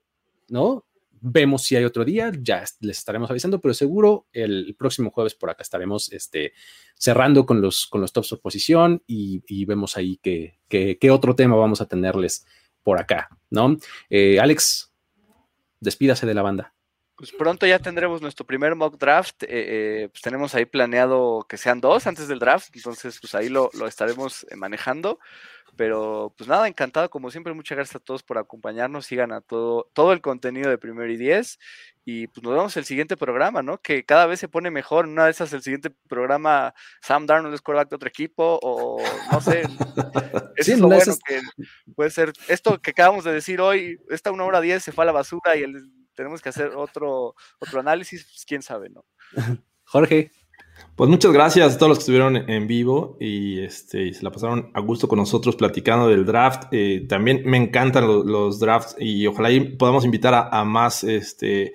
¿no? Vemos si hay otro día, ya les estaremos avisando, pero seguro el, próximo jueves por acá estaremos este, cerrando con los, con los tops de posición y, vemos ahí qué que, otro tema vamos a tenerles por acá, ¿no? Alex, despídase de la banda. Pues pronto ya tendremos nuestro primer mock draft. Eh, eh, pues tenemos ahí planeado que sean dos antes del draft, entonces pues ahí lo, estaremos eh, manejando. Pero pues nada, encantado como siempre. Muchas gracias a todos por acompañarnos. Sigan a todo, todo el contenido de Primero y Diez. Y pues nos vemos el siguiente programa, ¿no? Que cada vez se pone mejor. Una de esas, el siguiente programa, Sam Darnold es quarterback de otro equipo, o no sé. Eso es lo bueno que puede ser. Esto que acabamos de decir hoy, esta una hora diez se fue a la basura y el tenemos que hacer otro, otro análisis, pues quién sabe, ¿no? Jorge. Pues muchas gracias a todos los que estuvieron en vivo y, este, se la pasaron a gusto con nosotros platicando del draft. Eh, también me encantan los, drafts y ojalá podamos invitar a, a más este,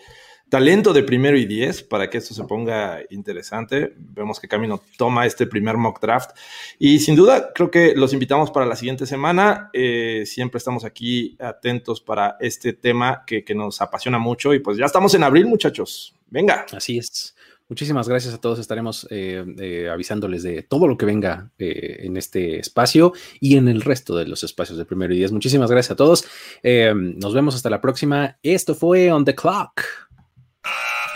talento de primero y diez para que esto se ponga interesante. Vemos que Camino toma este primer mock draft y sin duda creo que los invitamos para la siguiente semana. Eh, siempre estamos aquí atentos para este tema que, nos apasiona mucho y pues ya estamos en abril muchachos. Venga. Así es. Muchísimas gracias a todos. Estaremos eh, eh, avisándoles de todo lo que venga en este espacio y en el resto de los espacios de primero y diez. Muchísimas gracias a todos. nos vemos hasta la próxima. Esto fue On the Clock.